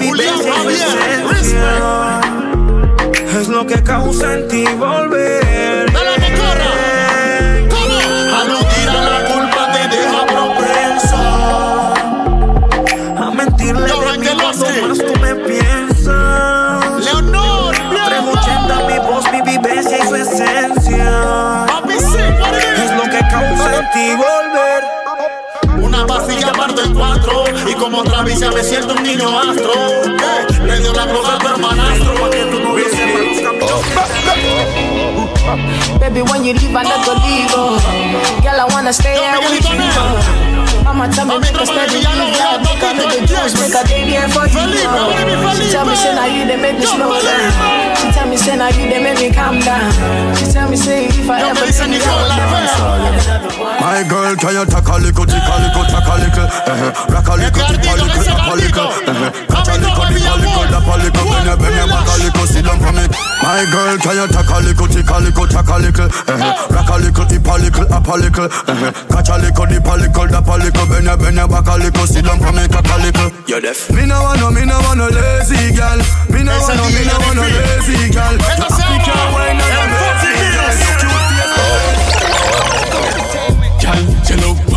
[SPEAKER 12] Es lo que causa en ti volver.
[SPEAKER 2] Como me siento un niño astro eh, Le dio la cruz a tu hermanastro Pa' que tu novio los caminos
[SPEAKER 38] Baby, when you leave, I never leave. Oh. Girl, I wanna stay here with you. Oh. Mama tell me make a steady leave. Yeah, make a little juice, make a day there for you. Oh. She tell me say now you they make me slow down. She tell me say now you they make me calm down. She tell me say if I ever see you,
[SPEAKER 5] My girl, can oh, oh, oh, you tack a little, tick a little, tack a little, eh, rock a little, tip a little, tap a little, eh, catch a little, dip a little, dap a little, bend your, bend your back a little, sit down for me. My girl, can you tack a little, tick a little, tack a little, eh, rock a little, tip a little, up a little, eh, catch a little, dip a little, dap a little, bend your, bend your back a little, sit down for me, cock a little. You deaf? Me no want no, me no want no lazy girl. Me no want no, me no want no lazy girl. Pick your wine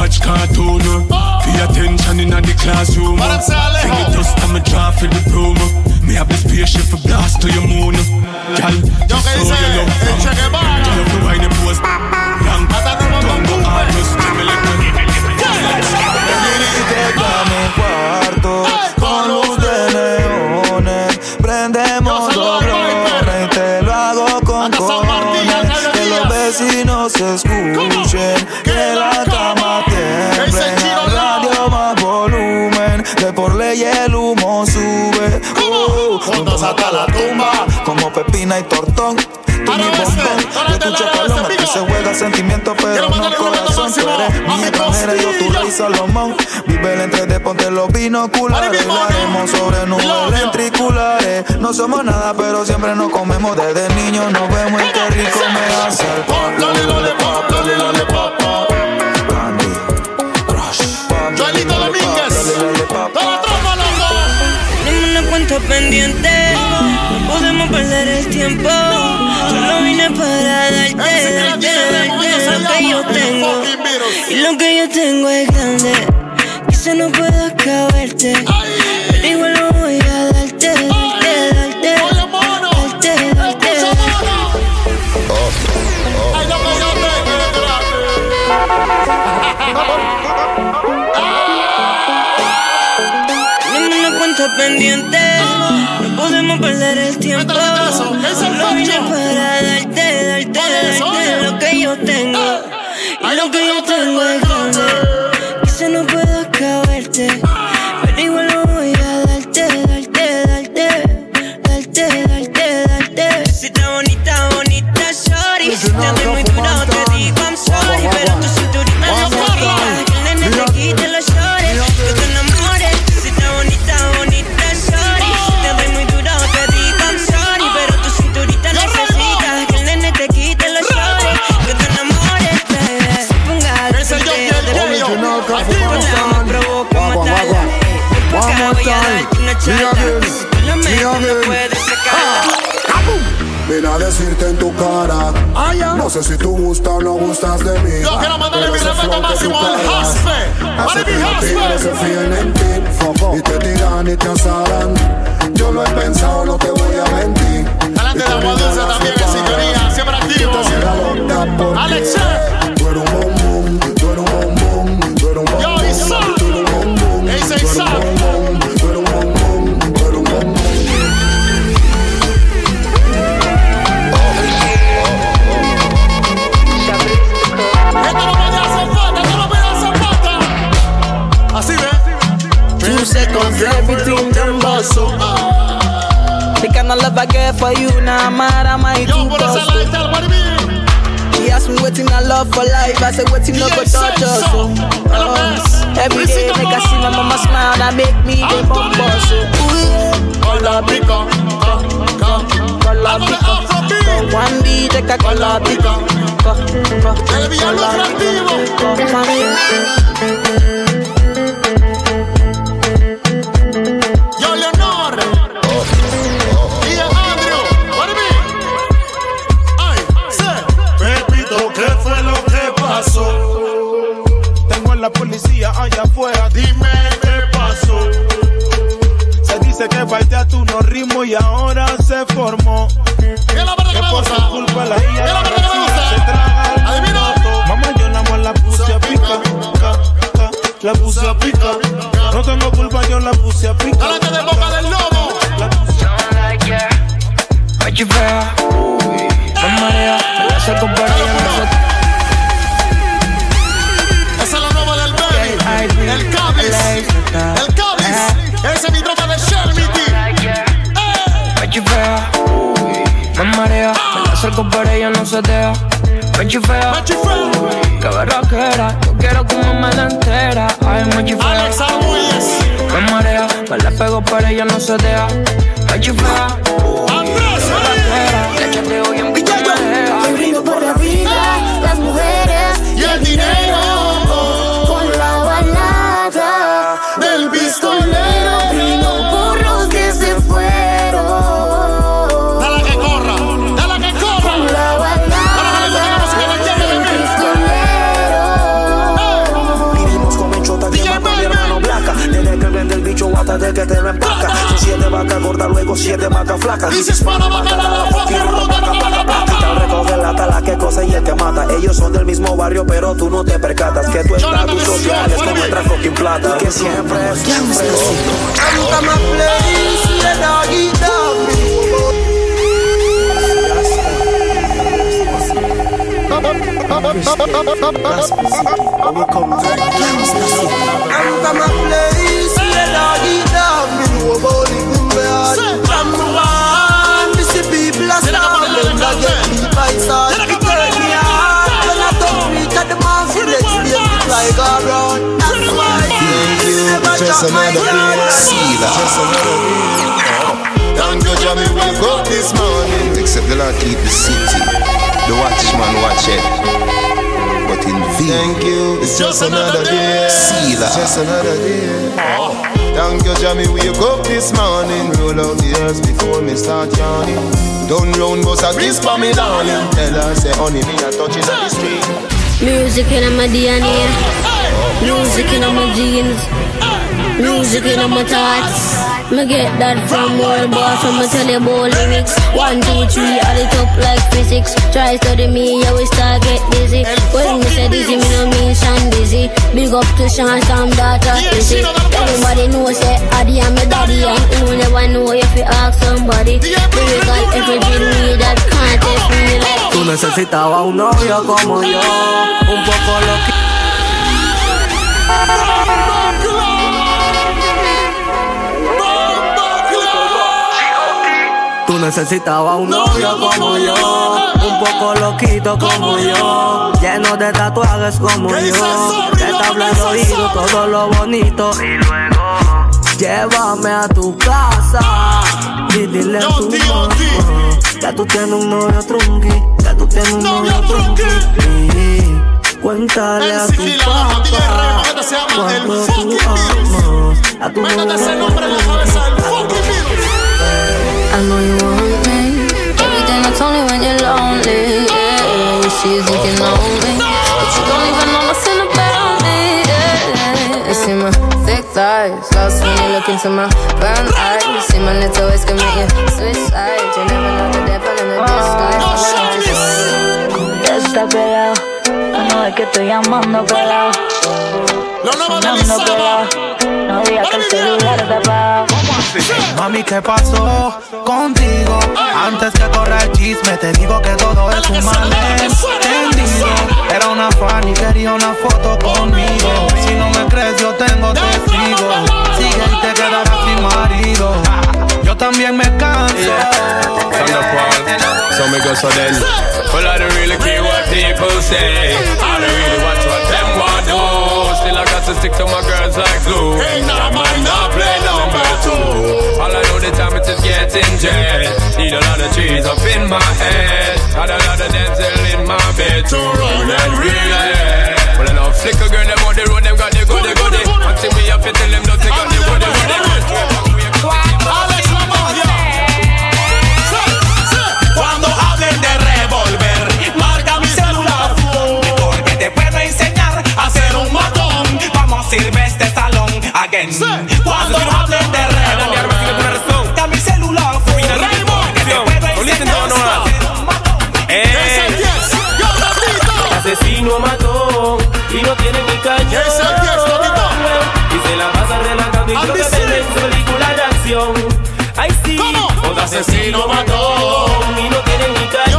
[SPEAKER 39] watch cartoon uh. Pay attention in the classroom. Sing it dust and me draw for the broom uh. Me have the spaceship for blast to your moon uh. Girl, just so you love from You wine and pose
[SPEAKER 40] como Pepina y Tortón.
[SPEAKER 39] tú mi bombón. Yo tu chacalón, aquí se juega sentimiento, pero no corazón. Tú eres mi extranjera, yo tu rey Salomón. Vive el entre de ponte los binoculares. Hablaremos sobre nubes ventriculares. No somos nada, pero siempre nos comemos desde niños. Nos vemos y qué rico me hace el pop. Loli, loli, pop, loli, loli, pop, pop. Candy, Crush.
[SPEAKER 2] Joelito Domínguez. Toda la tropa, loco.
[SPEAKER 41] Dime una cuenta pendiente. No podemos perder el tiempo. Solo vine para darte, darte, darte lo que yo tengo. Y lo que yo tengo es grande. Quizá no pueda acabarte. Pero igual lo voy a darte, una cuenta pendiente. No podemos perder el tiempo. Solo vine para darte, darte, darte lo que yo tengo. Y lo que yo tengo es grande. Quizá no pueda acabarte. Pero igual lo voy a darte, darte, darte. Darte, darte, darte. Si está bonita, bonita, sorry. Si te doy muy duro, te digo I'm sorry. Pero tu cinturita no se quita. Que el nene te quite los
[SPEAKER 38] Ven a decirte en tu cara. No sé si tú gustas o no gustas de mí.
[SPEAKER 2] Yo quiero mandarle mi respeto máximo al Haspe.
[SPEAKER 38] Que
[SPEAKER 2] mi
[SPEAKER 38] los tigres se fíen en ti Y te tiran y te asaran. Yo lo he pensado, no te voy a mentir.
[SPEAKER 2] Adelante de agua dulce también en sintonía, siempre activo. Alex Chef.
[SPEAKER 38] Tú eres un bombón, tú eres un
[SPEAKER 39] ¿qué fue lo que pasó? Tengo a la policía allá afuera, dime qué pasó. Se dice que falté a tu no ritmo y ahora se formó.
[SPEAKER 2] La
[SPEAKER 39] puse a picar.
[SPEAKER 2] Delante de boca del lobo.
[SPEAKER 12] Oye, fea, me marea, me la saco para ella, no sé.
[SPEAKER 2] Esa es la nueva del baby. El Cabis. El Cabis. Ese es mi tropa de Shelmity.
[SPEAKER 12] Oye, fea, me marea, me la acerco para ella, no se deja. Mechi fea, que berraquera, yo quiero como me la entera. Ay, Mechi pego para ella, no se deja. Mechi fea,
[SPEAKER 39] hasta de que te lo empaca. Son siete vacas gordas, luego siete vacas flacas.
[SPEAKER 2] Dices para bacala la fucking ruta, la
[SPEAKER 39] Quitan, recoge la tala que cosa y el que mata. Ellos son del mismo barrio pero tú no te percatas. Que tu estatus social es como nuestra fucking plata. Que siempre, siempre
[SPEAKER 42] I'm my place, the doggy dog. I'm from a place
[SPEAKER 11] just another day. See that. Just another day. Thank you, Jamie, wake up this morning. Except the Lord keep the city. The watchman watch it. But in vain. Thank you. It's just another day. See that. Just another day. Oh. Thank you, Jamie, wake up this morning. Roll out the earth before me start yawning. Don't round, bust a kiss for me, darling. Tell her, say, honey, me a touching on the street.
[SPEAKER 43] Music in my DNA, oh. music in my jeans, music in my thoughts. Me get that from world boss, from me tell you about lyrics. One, two, three, add it up like physics. Try study me, yeah, we start get dizzy. When me say dizzy, me no mean Sean dizzy. Big up to Sean, Sam, daughter, easy. Everybody know say Addy and me daddy, and you never know if you ask somebody. Lyrical, every beat me that can't test me like.
[SPEAKER 44] Tú necesitabas un novio como yo, un poco loquito. Tú necesitabas un novio como yo, un poco loquito como yo, lleno de tatuajes como yo, te habla al oído todo lo bonito. Y luego llévame a tu casa y dile a tu mamá. que tú tienes un novio trunqui, que tú tienes un novio trunqui. Y Cuéntale a tu papá cuánto tú amas. A tu
[SPEAKER 33] I know you want me. Everything I told you when you're lonely. Yeah, you thinking lonely. But you don't even know nothing about me. Yeah, you see my thick thighs. Lost when you look into my brown eyes. You see my little ways make you switch. You never know the devil in the disguise.
[SPEAKER 45] Ya está pelado. No es que estoy llamando pelado. Sonando pelado. No digas que el celular está apagado.
[SPEAKER 5] Mami, ¿qué pasó contigo? Antes que corra el chisme, te digo que todo es un malentendido. Era una fan y quería una foto conmigo. Si no me crees, yo tengo testigos. Y te quedarás marido. Yo también me canso.
[SPEAKER 2] Paul, so me go so then. Well, I don't really care what people say. I don't really watch what them want do. Still, I got to stick to my girls like glue. And I might not play number two. All I know the time is just getting jet. Need a lot of trees up in my head. Got a lot of dental in my bed to run and relay. Well, I flicker girl, them on the road, them got the goody goody. Until me up, tell them don't take out the goody goody.
[SPEAKER 46] Cuando hablen de revolver, marca mi celular Porque te puedo enseñar a hacer un matón Vamos a ir este salón again Cuando
[SPEAKER 2] Asesino mató y no tiene ni cañón. Y se la pasa relajando y creo que vende en su película de acción. Ay sí, otro asesino mató y no tiene ni cañón.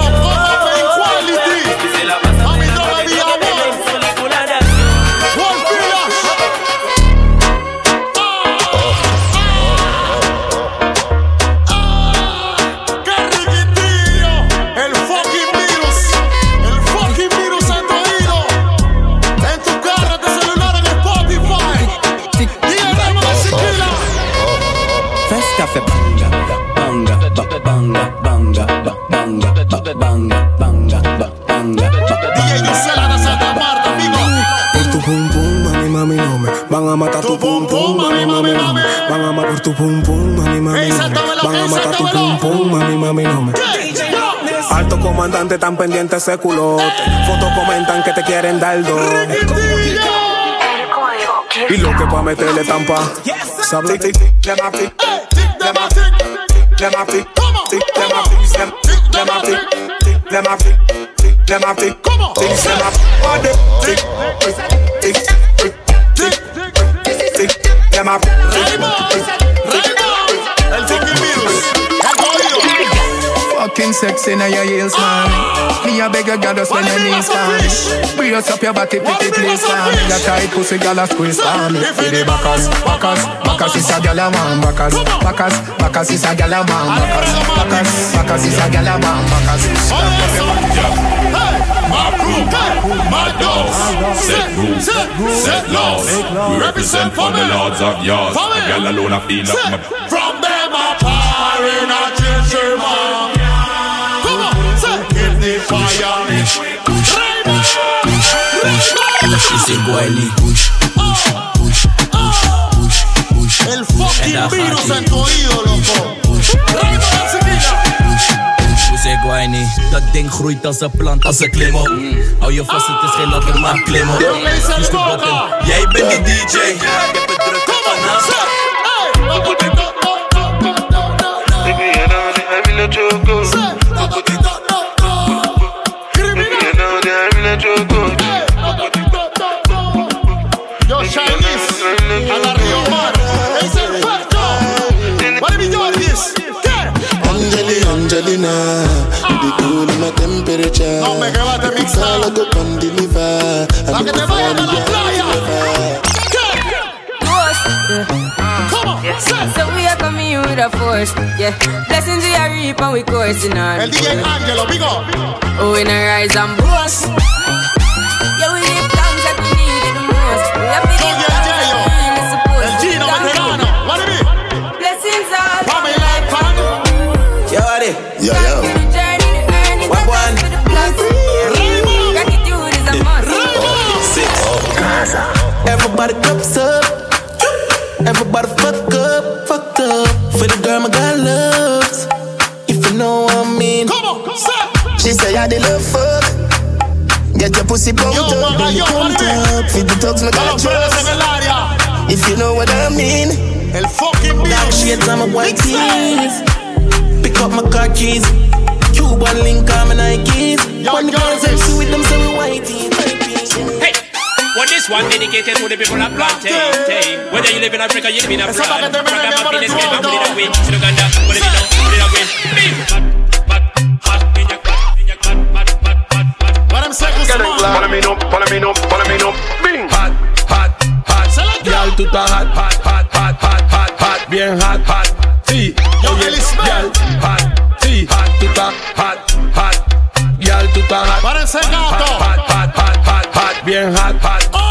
[SPEAKER 11] Tu
[SPEAKER 47] pum pum, mami, mami, no me van a matar tu pum pum, mami, mami, no me. Alto comandante tan pendiente ese culote, fotos comentan que te quieren dar dos. Y lo que pa' meterle tampa, sabe
[SPEAKER 11] Fucking
[SPEAKER 25] sexy now your heels, man. Me a beg a girl just when your knees for me. Brace up your body, pretty please for me. Your tight pussy, girl a squeeze for me. For the backers, backers, backers is a girl a man. Backers, backers, backers is a girl a man. Backers, backers, backers is a girl a man. Backers.
[SPEAKER 2] my crew, my dogs. Set rules, set laws. We represent for the lords of yours. A girl alone, I feel like my.
[SPEAKER 3] Push. Ese guayli. Push, push, push, push, push, push.
[SPEAKER 2] El fucking virus en tu oído, loco.
[SPEAKER 3] Guayni, dat ding groeit als een plant, als een klim op. Hou je vast, het is geen ladder, maar klim op. Push jij bent de DJ. Ik heb het druk op vanavond.
[SPEAKER 2] Yo,
[SPEAKER 48] my temperature.
[SPEAKER 2] No me que va a
[SPEAKER 48] It's all I deliver.
[SPEAKER 2] Pa'
[SPEAKER 48] I'm
[SPEAKER 2] que te
[SPEAKER 48] the
[SPEAKER 2] a la playa.
[SPEAKER 34] Come on, So we are coming here with a force, yeah. Blessings we are reap and we coursing on.
[SPEAKER 2] El DJ Angelo, big up.
[SPEAKER 34] Oh, in a rise and boast. Yeah, we live thanks that we need it the most. We have to
[SPEAKER 2] fucking
[SPEAKER 49] Dark
[SPEAKER 2] virus.
[SPEAKER 49] shades on my white
[SPEAKER 2] Mix
[SPEAKER 49] tees. Pick up my car keys. Cuban link on my Nikes.
[SPEAKER 2] Yo,
[SPEAKER 49] When the
[SPEAKER 2] yo,
[SPEAKER 49] girls them
[SPEAKER 2] this.
[SPEAKER 49] see with them, say we white tees.
[SPEAKER 50] Hey, well, this one dedicated to the people of plantain. Whether you live in Africa, you live in a
[SPEAKER 2] Esa pa' que
[SPEAKER 50] plan.
[SPEAKER 2] te
[SPEAKER 50] Rock
[SPEAKER 2] venga,
[SPEAKER 50] up
[SPEAKER 2] mi
[SPEAKER 50] in this
[SPEAKER 2] amor,
[SPEAKER 50] game, I'm
[SPEAKER 2] todo.
[SPEAKER 50] putting a win. To Uganda, put it down, put it a win. Big. Hot, hot, hot, in your hot, in your hot, hot, hot, hot, hot.
[SPEAKER 2] Let him say who's
[SPEAKER 51] Follow me up, follow me up, follow me up. Bing.
[SPEAKER 52] Hot, hot, hot. Girl, tú estás hot, hot, hot, hot, hot, hot, hot, bien hot, hot. Sí,
[SPEAKER 2] Yo,
[SPEAKER 52] oye, girl, hot, sí, hot, tú estás hot, hot. Girl, tú estás hot, hot,
[SPEAKER 2] gato.
[SPEAKER 52] hot, hot, hot, hot, hot, bien hot, hot.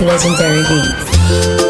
[SPEAKER 5] Legendary beats.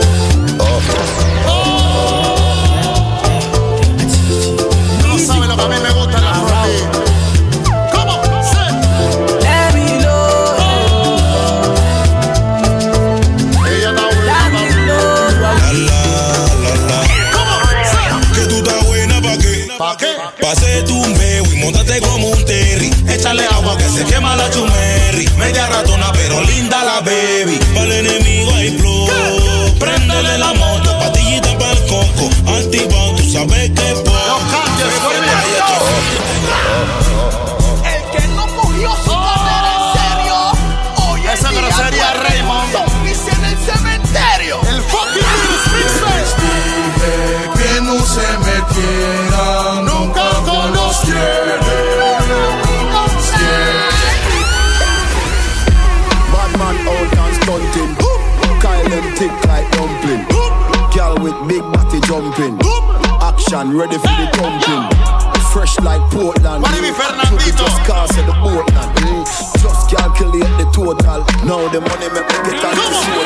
[SPEAKER 53] Action ready for the thumping. Fresh like Portland.
[SPEAKER 2] What if
[SPEAKER 53] You
[SPEAKER 2] Fernandito?
[SPEAKER 53] Just cast at the Portland. Mm. Just calculate the total. Now the money make me get on the soul.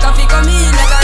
[SPEAKER 34] Coffee come in like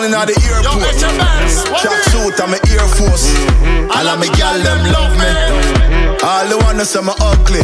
[SPEAKER 3] down in the airport. Track suit and my Air Force. All of me gal them love me. All the wanna say me ugly.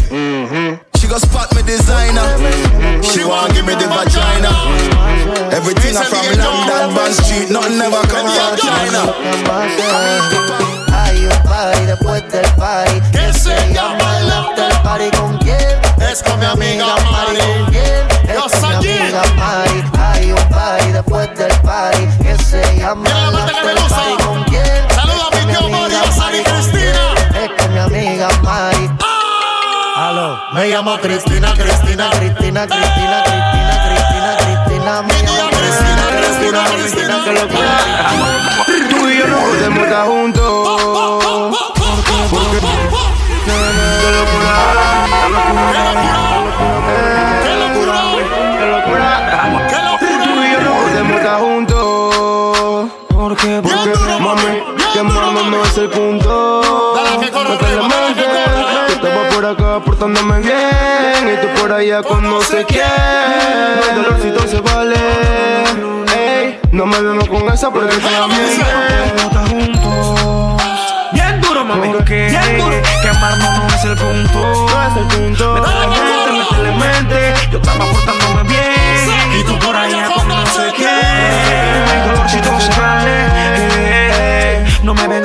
[SPEAKER 2] Cristina, Cristina. Cristina
[SPEAKER 54] Cristina Cristina Cristina Cristina me llamo Cristina Cristina Cristina que locura
[SPEAKER 16] Tú y yo no podemos estar juntos. Porque qué locura, qué locura, qué locura. Tú y yo no podemos estar juntos. ¿Por qué? Porque, mami, quemarnos no es el punto. Métele mente, yo estaba por acá portándome bien. Y tú por allá con no sé quién. El dolorcito se vale. Ey, no me vemos con esa porque te bien. Bien duro, mami. Porque duro. quemarnos no es el punto. No es el punto. Métele mente, métele mente. Yo estaba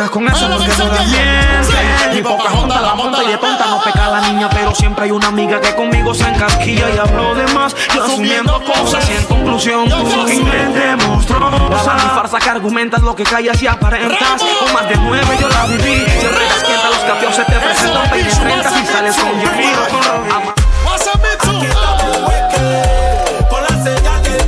[SPEAKER 16] vengas con eso porque no das bien. Mi poca honda la monta y de tonta no peca la niña, pero siempre hay una amiga que conmigo se encasquilla y hablo de más. Yo asumiendo cosas. y en conclusión tú mente monstruosa. Ni farsa que argumentas lo que callas y aparentas. Con más de nueve yo la viví. Se reesquienta los capios se te presentan 20 30 si sales con
[SPEAKER 2] Mitsu?
[SPEAKER 55] Con la señal del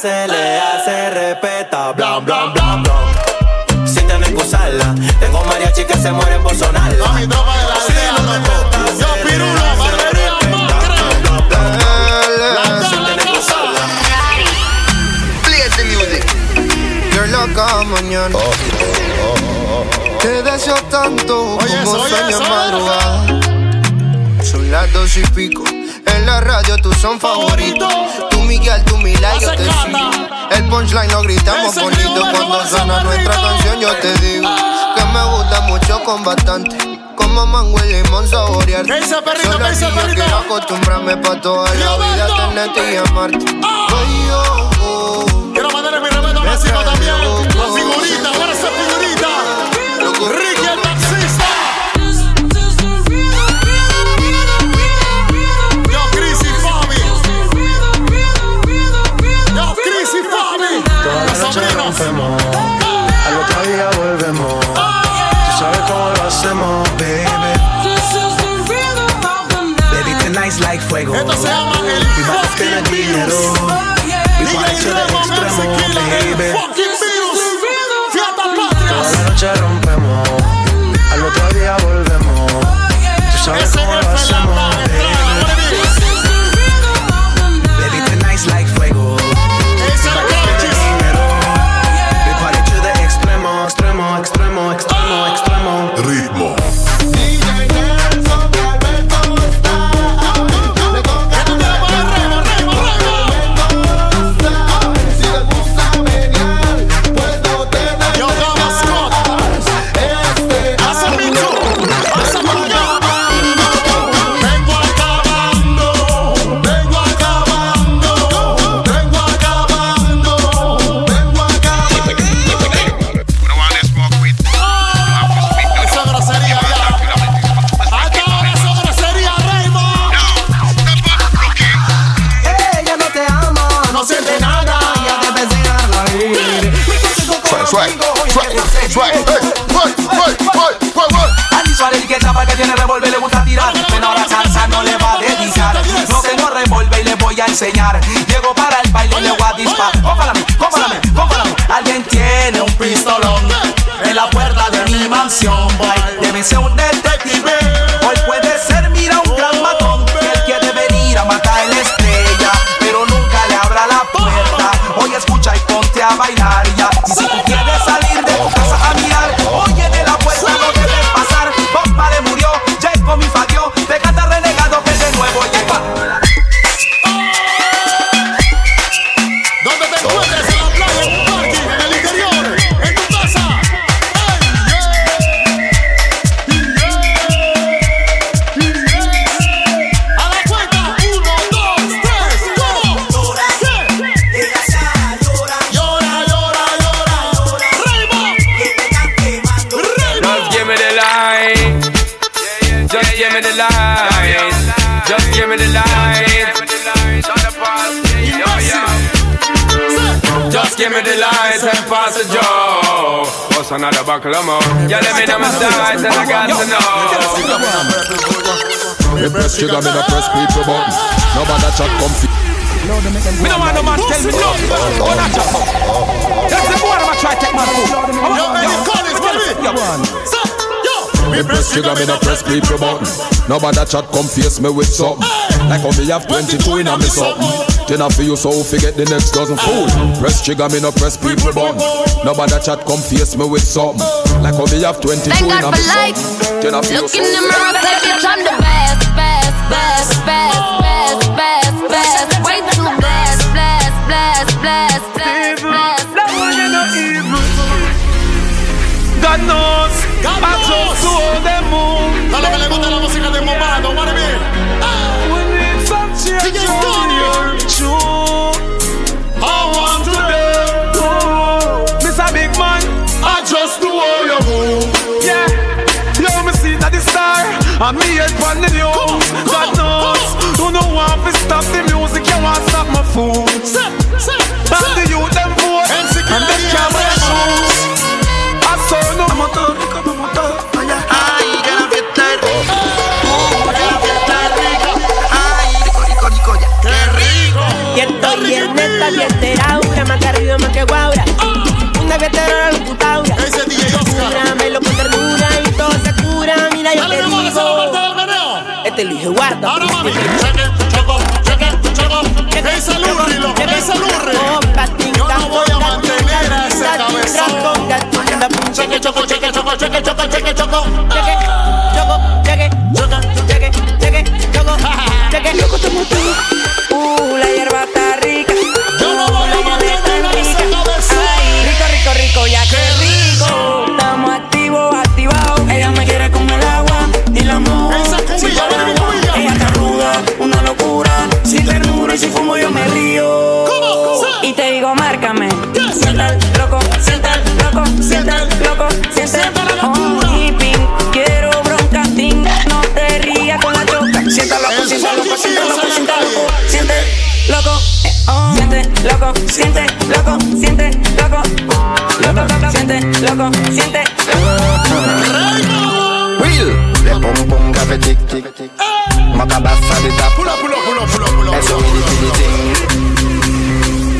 [SPEAKER 55] se le hace respeta. Blam, blam, blam, blam. Si tienen que usarla, tengo mariachi que se mueren por sonarla.
[SPEAKER 2] Mami, tropa de la aldea, loco. Yo, Pirulo, Barbería,
[SPEAKER 16] Play the music. You're loca mañana. Te deseo tanto
[SPEAKER 2] Oye,
[SPEAKER 16] como sueño madrugada. Son las dos y pico. En la radio tú son favoritos. Miguel, tú Mila, yo te sigo. El punchline lo gritamos bonito cuando
[SPEAKER 2] ese
[SPEAKER 16] nuestra canción. Yo te digo que me gusta mucho con bastante. Como mango y limón saborear.
[SPEAKER 2] ¿Qué dice, perrito?
[SPEAKER 16] Solo
[SPEAKER 2] ¿Qué dice,
[SPEAKER 16] así yo
[SPEAKER 2] perrito?
[SPEAKER 16] quiero acostumbrarme pa' toda la vida tenerte y amarte. Ay, oh, oh.
[SPEAKER 2] Quiero mandarle mi respeto a Máximo también. La figurita, esa figurita. Ricky
[SPEAKER 33] enseñar. Llego para el baile y le voy a disparar
[SPEAKER 56] joe. Another buckle of more? Yeah, let me know my size and I got to know.
[SPEAKER 5] Me press trigger, me no press people button. Nobody chat comfy.
[SPEAKER 57] Me no want no man tell me no. Oh, not just. That's the boy I'm try to take my food.
[SPEAKER 2] Yo, Eddie Collins, baby. Sir, yo.
[SPEAKER 5] Me press trigger, me no press people button. Nobody chat come face me with something. Like how me have 22 in a me something. Then I feel you so forget the next dozen fool. Press trigger, me no press people button. Nobody chat come face me with something. Like how me have 22
[SPEAKER 58] Thank
[SPEAKER 5] in
[SPEAKER 58] God
[SPEAKER 5] a
[SPEAKER 58] for
[SPEAKER 5] me
[SPEAKER 58] life.
[SPEAKER 5] something. Then I feel
[SPEAKER 58] Look
[SPEAKER 5] so
[SPEAKER 58] in the mirror, say, bitch, I'm the best, best, best, best, best, best, best. Way too blessed, blessed, blessed, blessed, blessed, blessed.
[SPEAKER 57] That one you know evil. God knows.
[SPEAKER 2] God
[SPEAKER 57] I just saw them move. I'm me
[SPEAKER 2] Loco,
[SPEAKER 59] estamos todos. Loco, siente loco, siente loco, loco, siente loco, siente
[SPEAKER 54] Will, le pom pom café tic tic. Macabassa de tap.
[SPEAKER 2] Pulo, pulo, pulo, pulo, pulo.
[SPEAKER 54] Eso me dice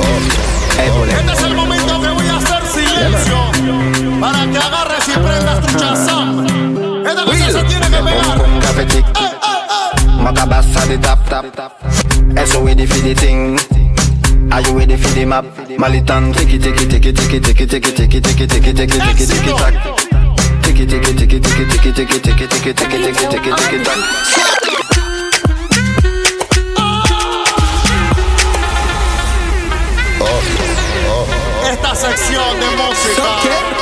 [SPEAKER 54] Oh.
[SPEAKER 2] Este es el momento que voy a hacer silencio para que agarres y prendas tu chazam. Esta cosa se tiene que pegar.
[SPEAKER 54] café tic tic. Macabassa de tap tap. Eso ready for the thing. Are you ready for the map? Malitan, take it, take it, take it, take it, take it, take it, take it, take it, take it, take it, take it, take it, tack.
[SPEAKER 60] Take
[SPEAKER 2] it,
[SPEAKER 61] take it, take
[SPEAKER 2] it, take
[SPEAKER 61] it,
[SPEAKER 2] take it,
[SPEAKER 61] take
[SPEAKER 2] it,
[SPEAKER 61] take
[SPEAKER 2] it,
[SPEAKER 61] take it, take it, take
[SPEAKER 2] it,
[SPEAKER 61] take
[SPEAKER 2] it,
[SPEAKER 61] take
[SPEAKER 2] it, tack.
[SPEAKER 61] Esta sección de música.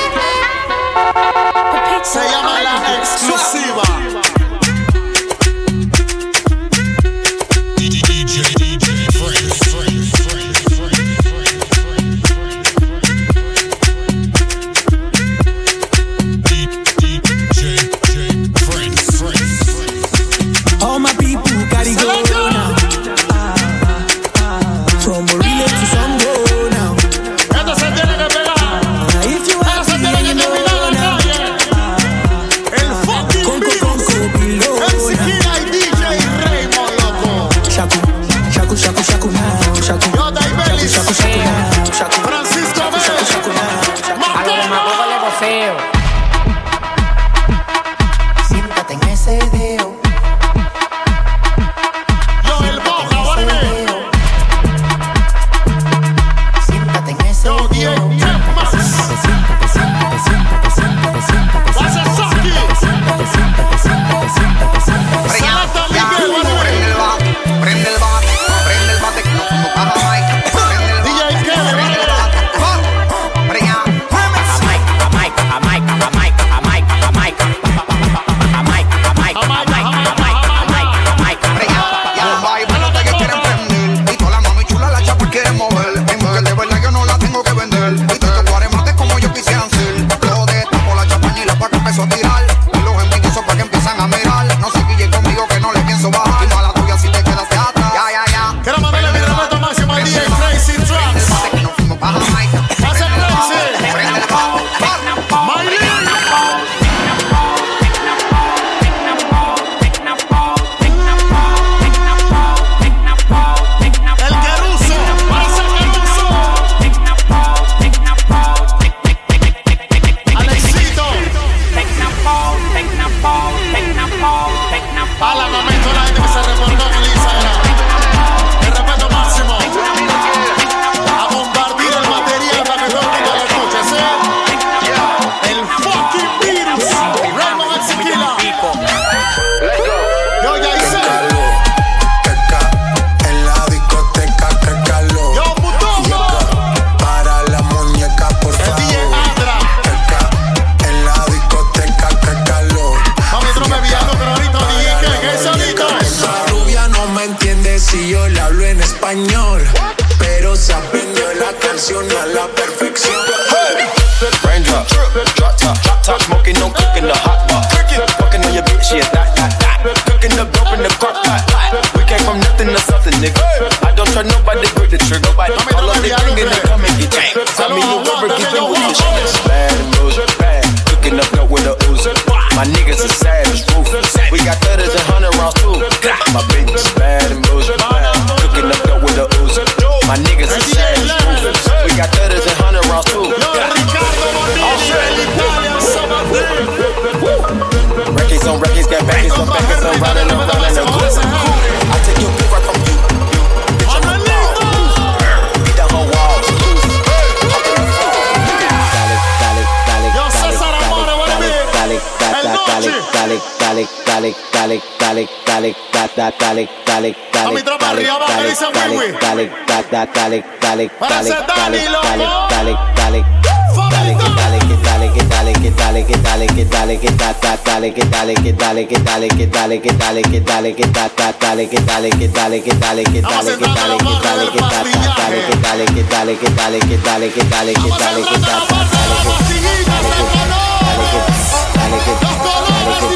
[SPEAKER 61] que dale, que dale, que ta, ta, dale, que dale, que dale, que dale, que dale, que dale, que dale, que ta, ta, dale, que dale, que dale, que dale, que dale, que dale, que dale, que ta, ta, dale, que dale, que dale, que dale, que dale, que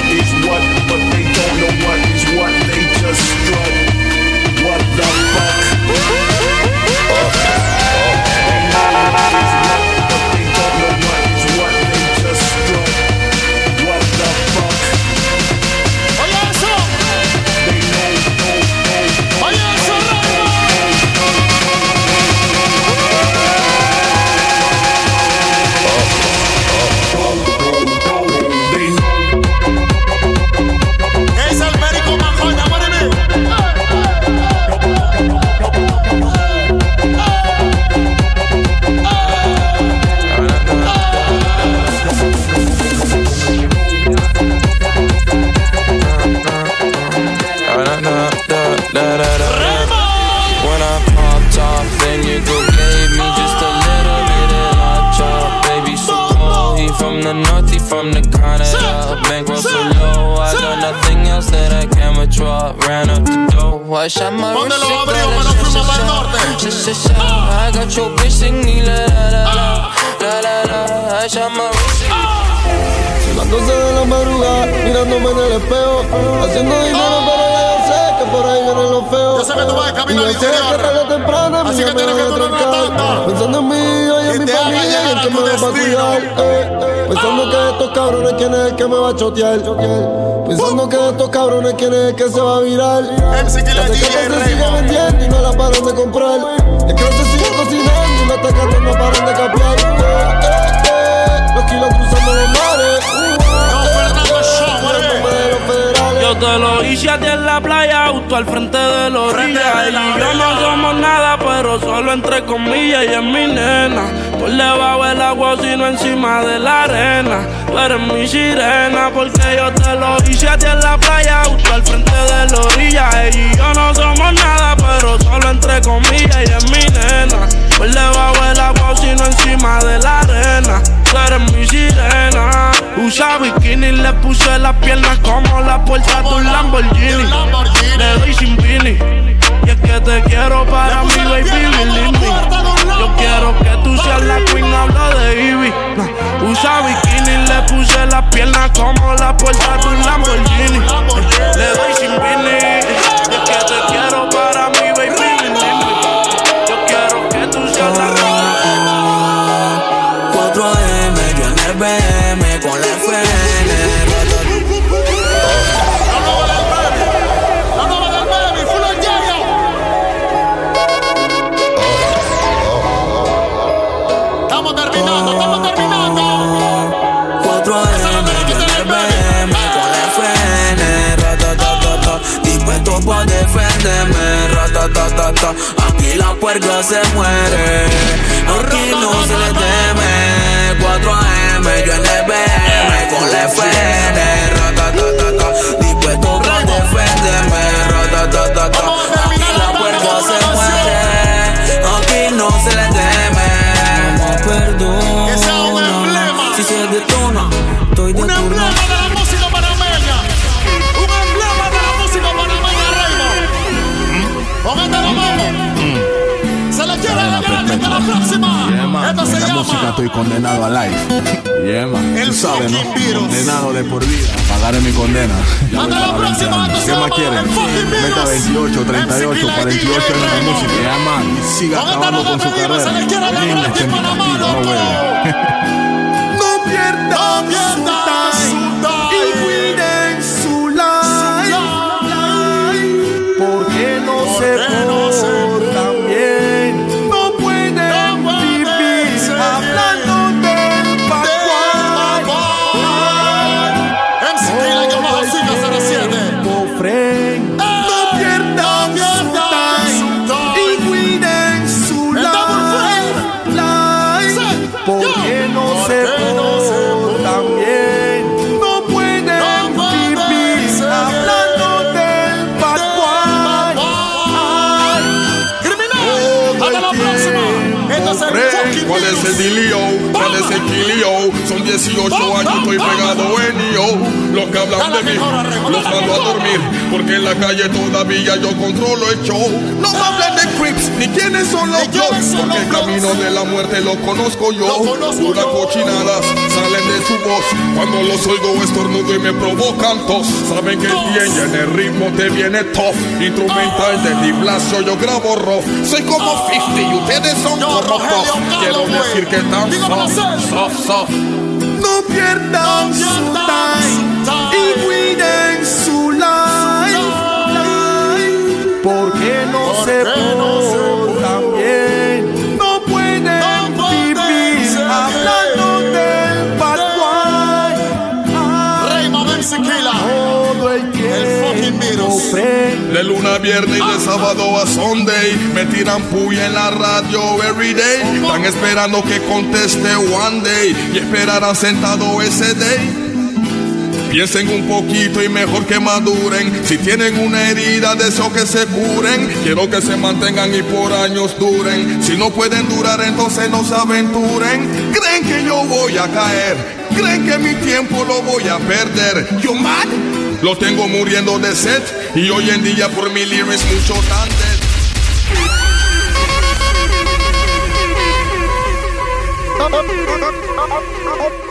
[SPEAKER 62] I shot my
[SPEAKER 2] ¿Dónde
[SPEAKER 62] wrist.
[SPEAKER 2] lo
[SPEAKER 62] it
[SPEAKER 2] abrió
[SPEAKER 62] got a
[SPEAKER 2] cuando
[SPEAKER 62] sha-
[SPEAKER 2] fuimos
[SPEAKER 62] sha-
[SPEAKER 2] para el
[SPEAKER 62] sha-
[SPEAKER 2] norte?
[SPEAKER 62] I got your bitch singing la la la la. La la la, I shot my wrist.
[SPEAKER 16] 12 de la madrugada, mirándome en el espejo, haciendo dinero, pero ya yo sé que por ahí vienen los feos.
[SPEAKER 2] Yo sé que tú vas de camino
[SPEAKER 16] Y que o temprano
[SPEAKER 2] Así que tienes que
[SPEAKER 16] a
[SPEAKER 2] durar una
[SPEAKER 16] trancar.
[SPEAKER 2] tanda.
[SPEAKER 16] Pensando en mí y en
[SPEAKER 2] Que
[SPEAKER 16] mi familia y
[SPEAKER 2] llegar
[SPEAKER 16] en
[SPEAKER 2] a
[SPEAKER 16] que me va a cuidar. eh, eh. Pensando que estos cabrones quién es el que me va a chotear. Pensando que estos cabrones quién es el que se va a virar.
[SPEAKER 2] MC
[SPEAKER 16] que se sigue vendiendo y no la paran de comprar. Es que se sigue cocinando y los tecatos no paran de capear. Eh, eh, eh. Los kilos cruzando
[SPEAKER 9] Yo te lo hice a ti en la playa, justo al frente de la orilla. Él y yo no somos nada, pero solo entre comillas. Y es mi nena, por debajo del agua, sino encima de la arena. Tú eres mi sirena, porque yo te lo hice a ti en la playa, justo al frente de la orilla. Y yo no somos nada, pero solo entre comillas. Y es mi nena, por debajo del agua, sino encima de la arena. Tú eres mi sirena. Usa bikini, le puse las piernas como la puerta de un Lamborghini. Le doy sin pini. Y es que te quiero para mi baby, me. Yo quiero que tú seas la queen, hablo de Ivy. Usa bikini, le puse las piernas como la puerta de un
[SPEAKER 33] de
[SPEAKER 3] por vida. Pagaré mi condena. Ya voy
[SPEAKER 2] Hasta la
[SPEAKER 3] para 20
[SPEAKER 2] próxima,
[SPEAKER 3] años.
[SPEAKER 2] esto
[SPEAKER 3] ¿Qué más quieren? Meta
[SPEAKER 2] virus.
[SPEAKER 3] 28, 38,
[SPEAKER 2] MC
[SPEAKER 3] 48 en la música. Y siga acabando con su carrera.
[SPEAKER 2] le quiere la
[SPEAKER 3] Niña,
[SPEAKER 5] 18 años, estoy pegado en yo. Los que hablan de mí, los mando a dormir. Porque en la calle todavía yo controlo el show. No me hablen de Crips, ni quiénes son los Bloods. Porque el camino de la muerte lo conozco yo. Pura cochinadas salen de su voz. Cuando los oigo estornudo y me provocan tos. Saben que el bien y en el ritmo te viene tough. Instrumental de Di Blasio, yo grabo rough. Soy como 50 y ustedes son como tough. Quiero decir que tan soft, soft, soft.
[SPEAKER 2] Pierdan su time
[SPEAKER 5] De luna a viernes y de sábado a Sunday Me tiran puya en la radio everyday Están esperando que conteste one day Y esperarán sentado ese day Piensen un poquito y mejor que maduren. Si tienen una herida, de eso que se curen. Quiero que se mantengan y por años duren. Si no pueden durar, entonces no se aventuren. Creen que yo voy a caer. Creen que mi tiempo lo voy a perder. Yo mad. Lo tengo muriendo de sed. Y hoy en día por mi lyrics mucho tan. [LAUGHS]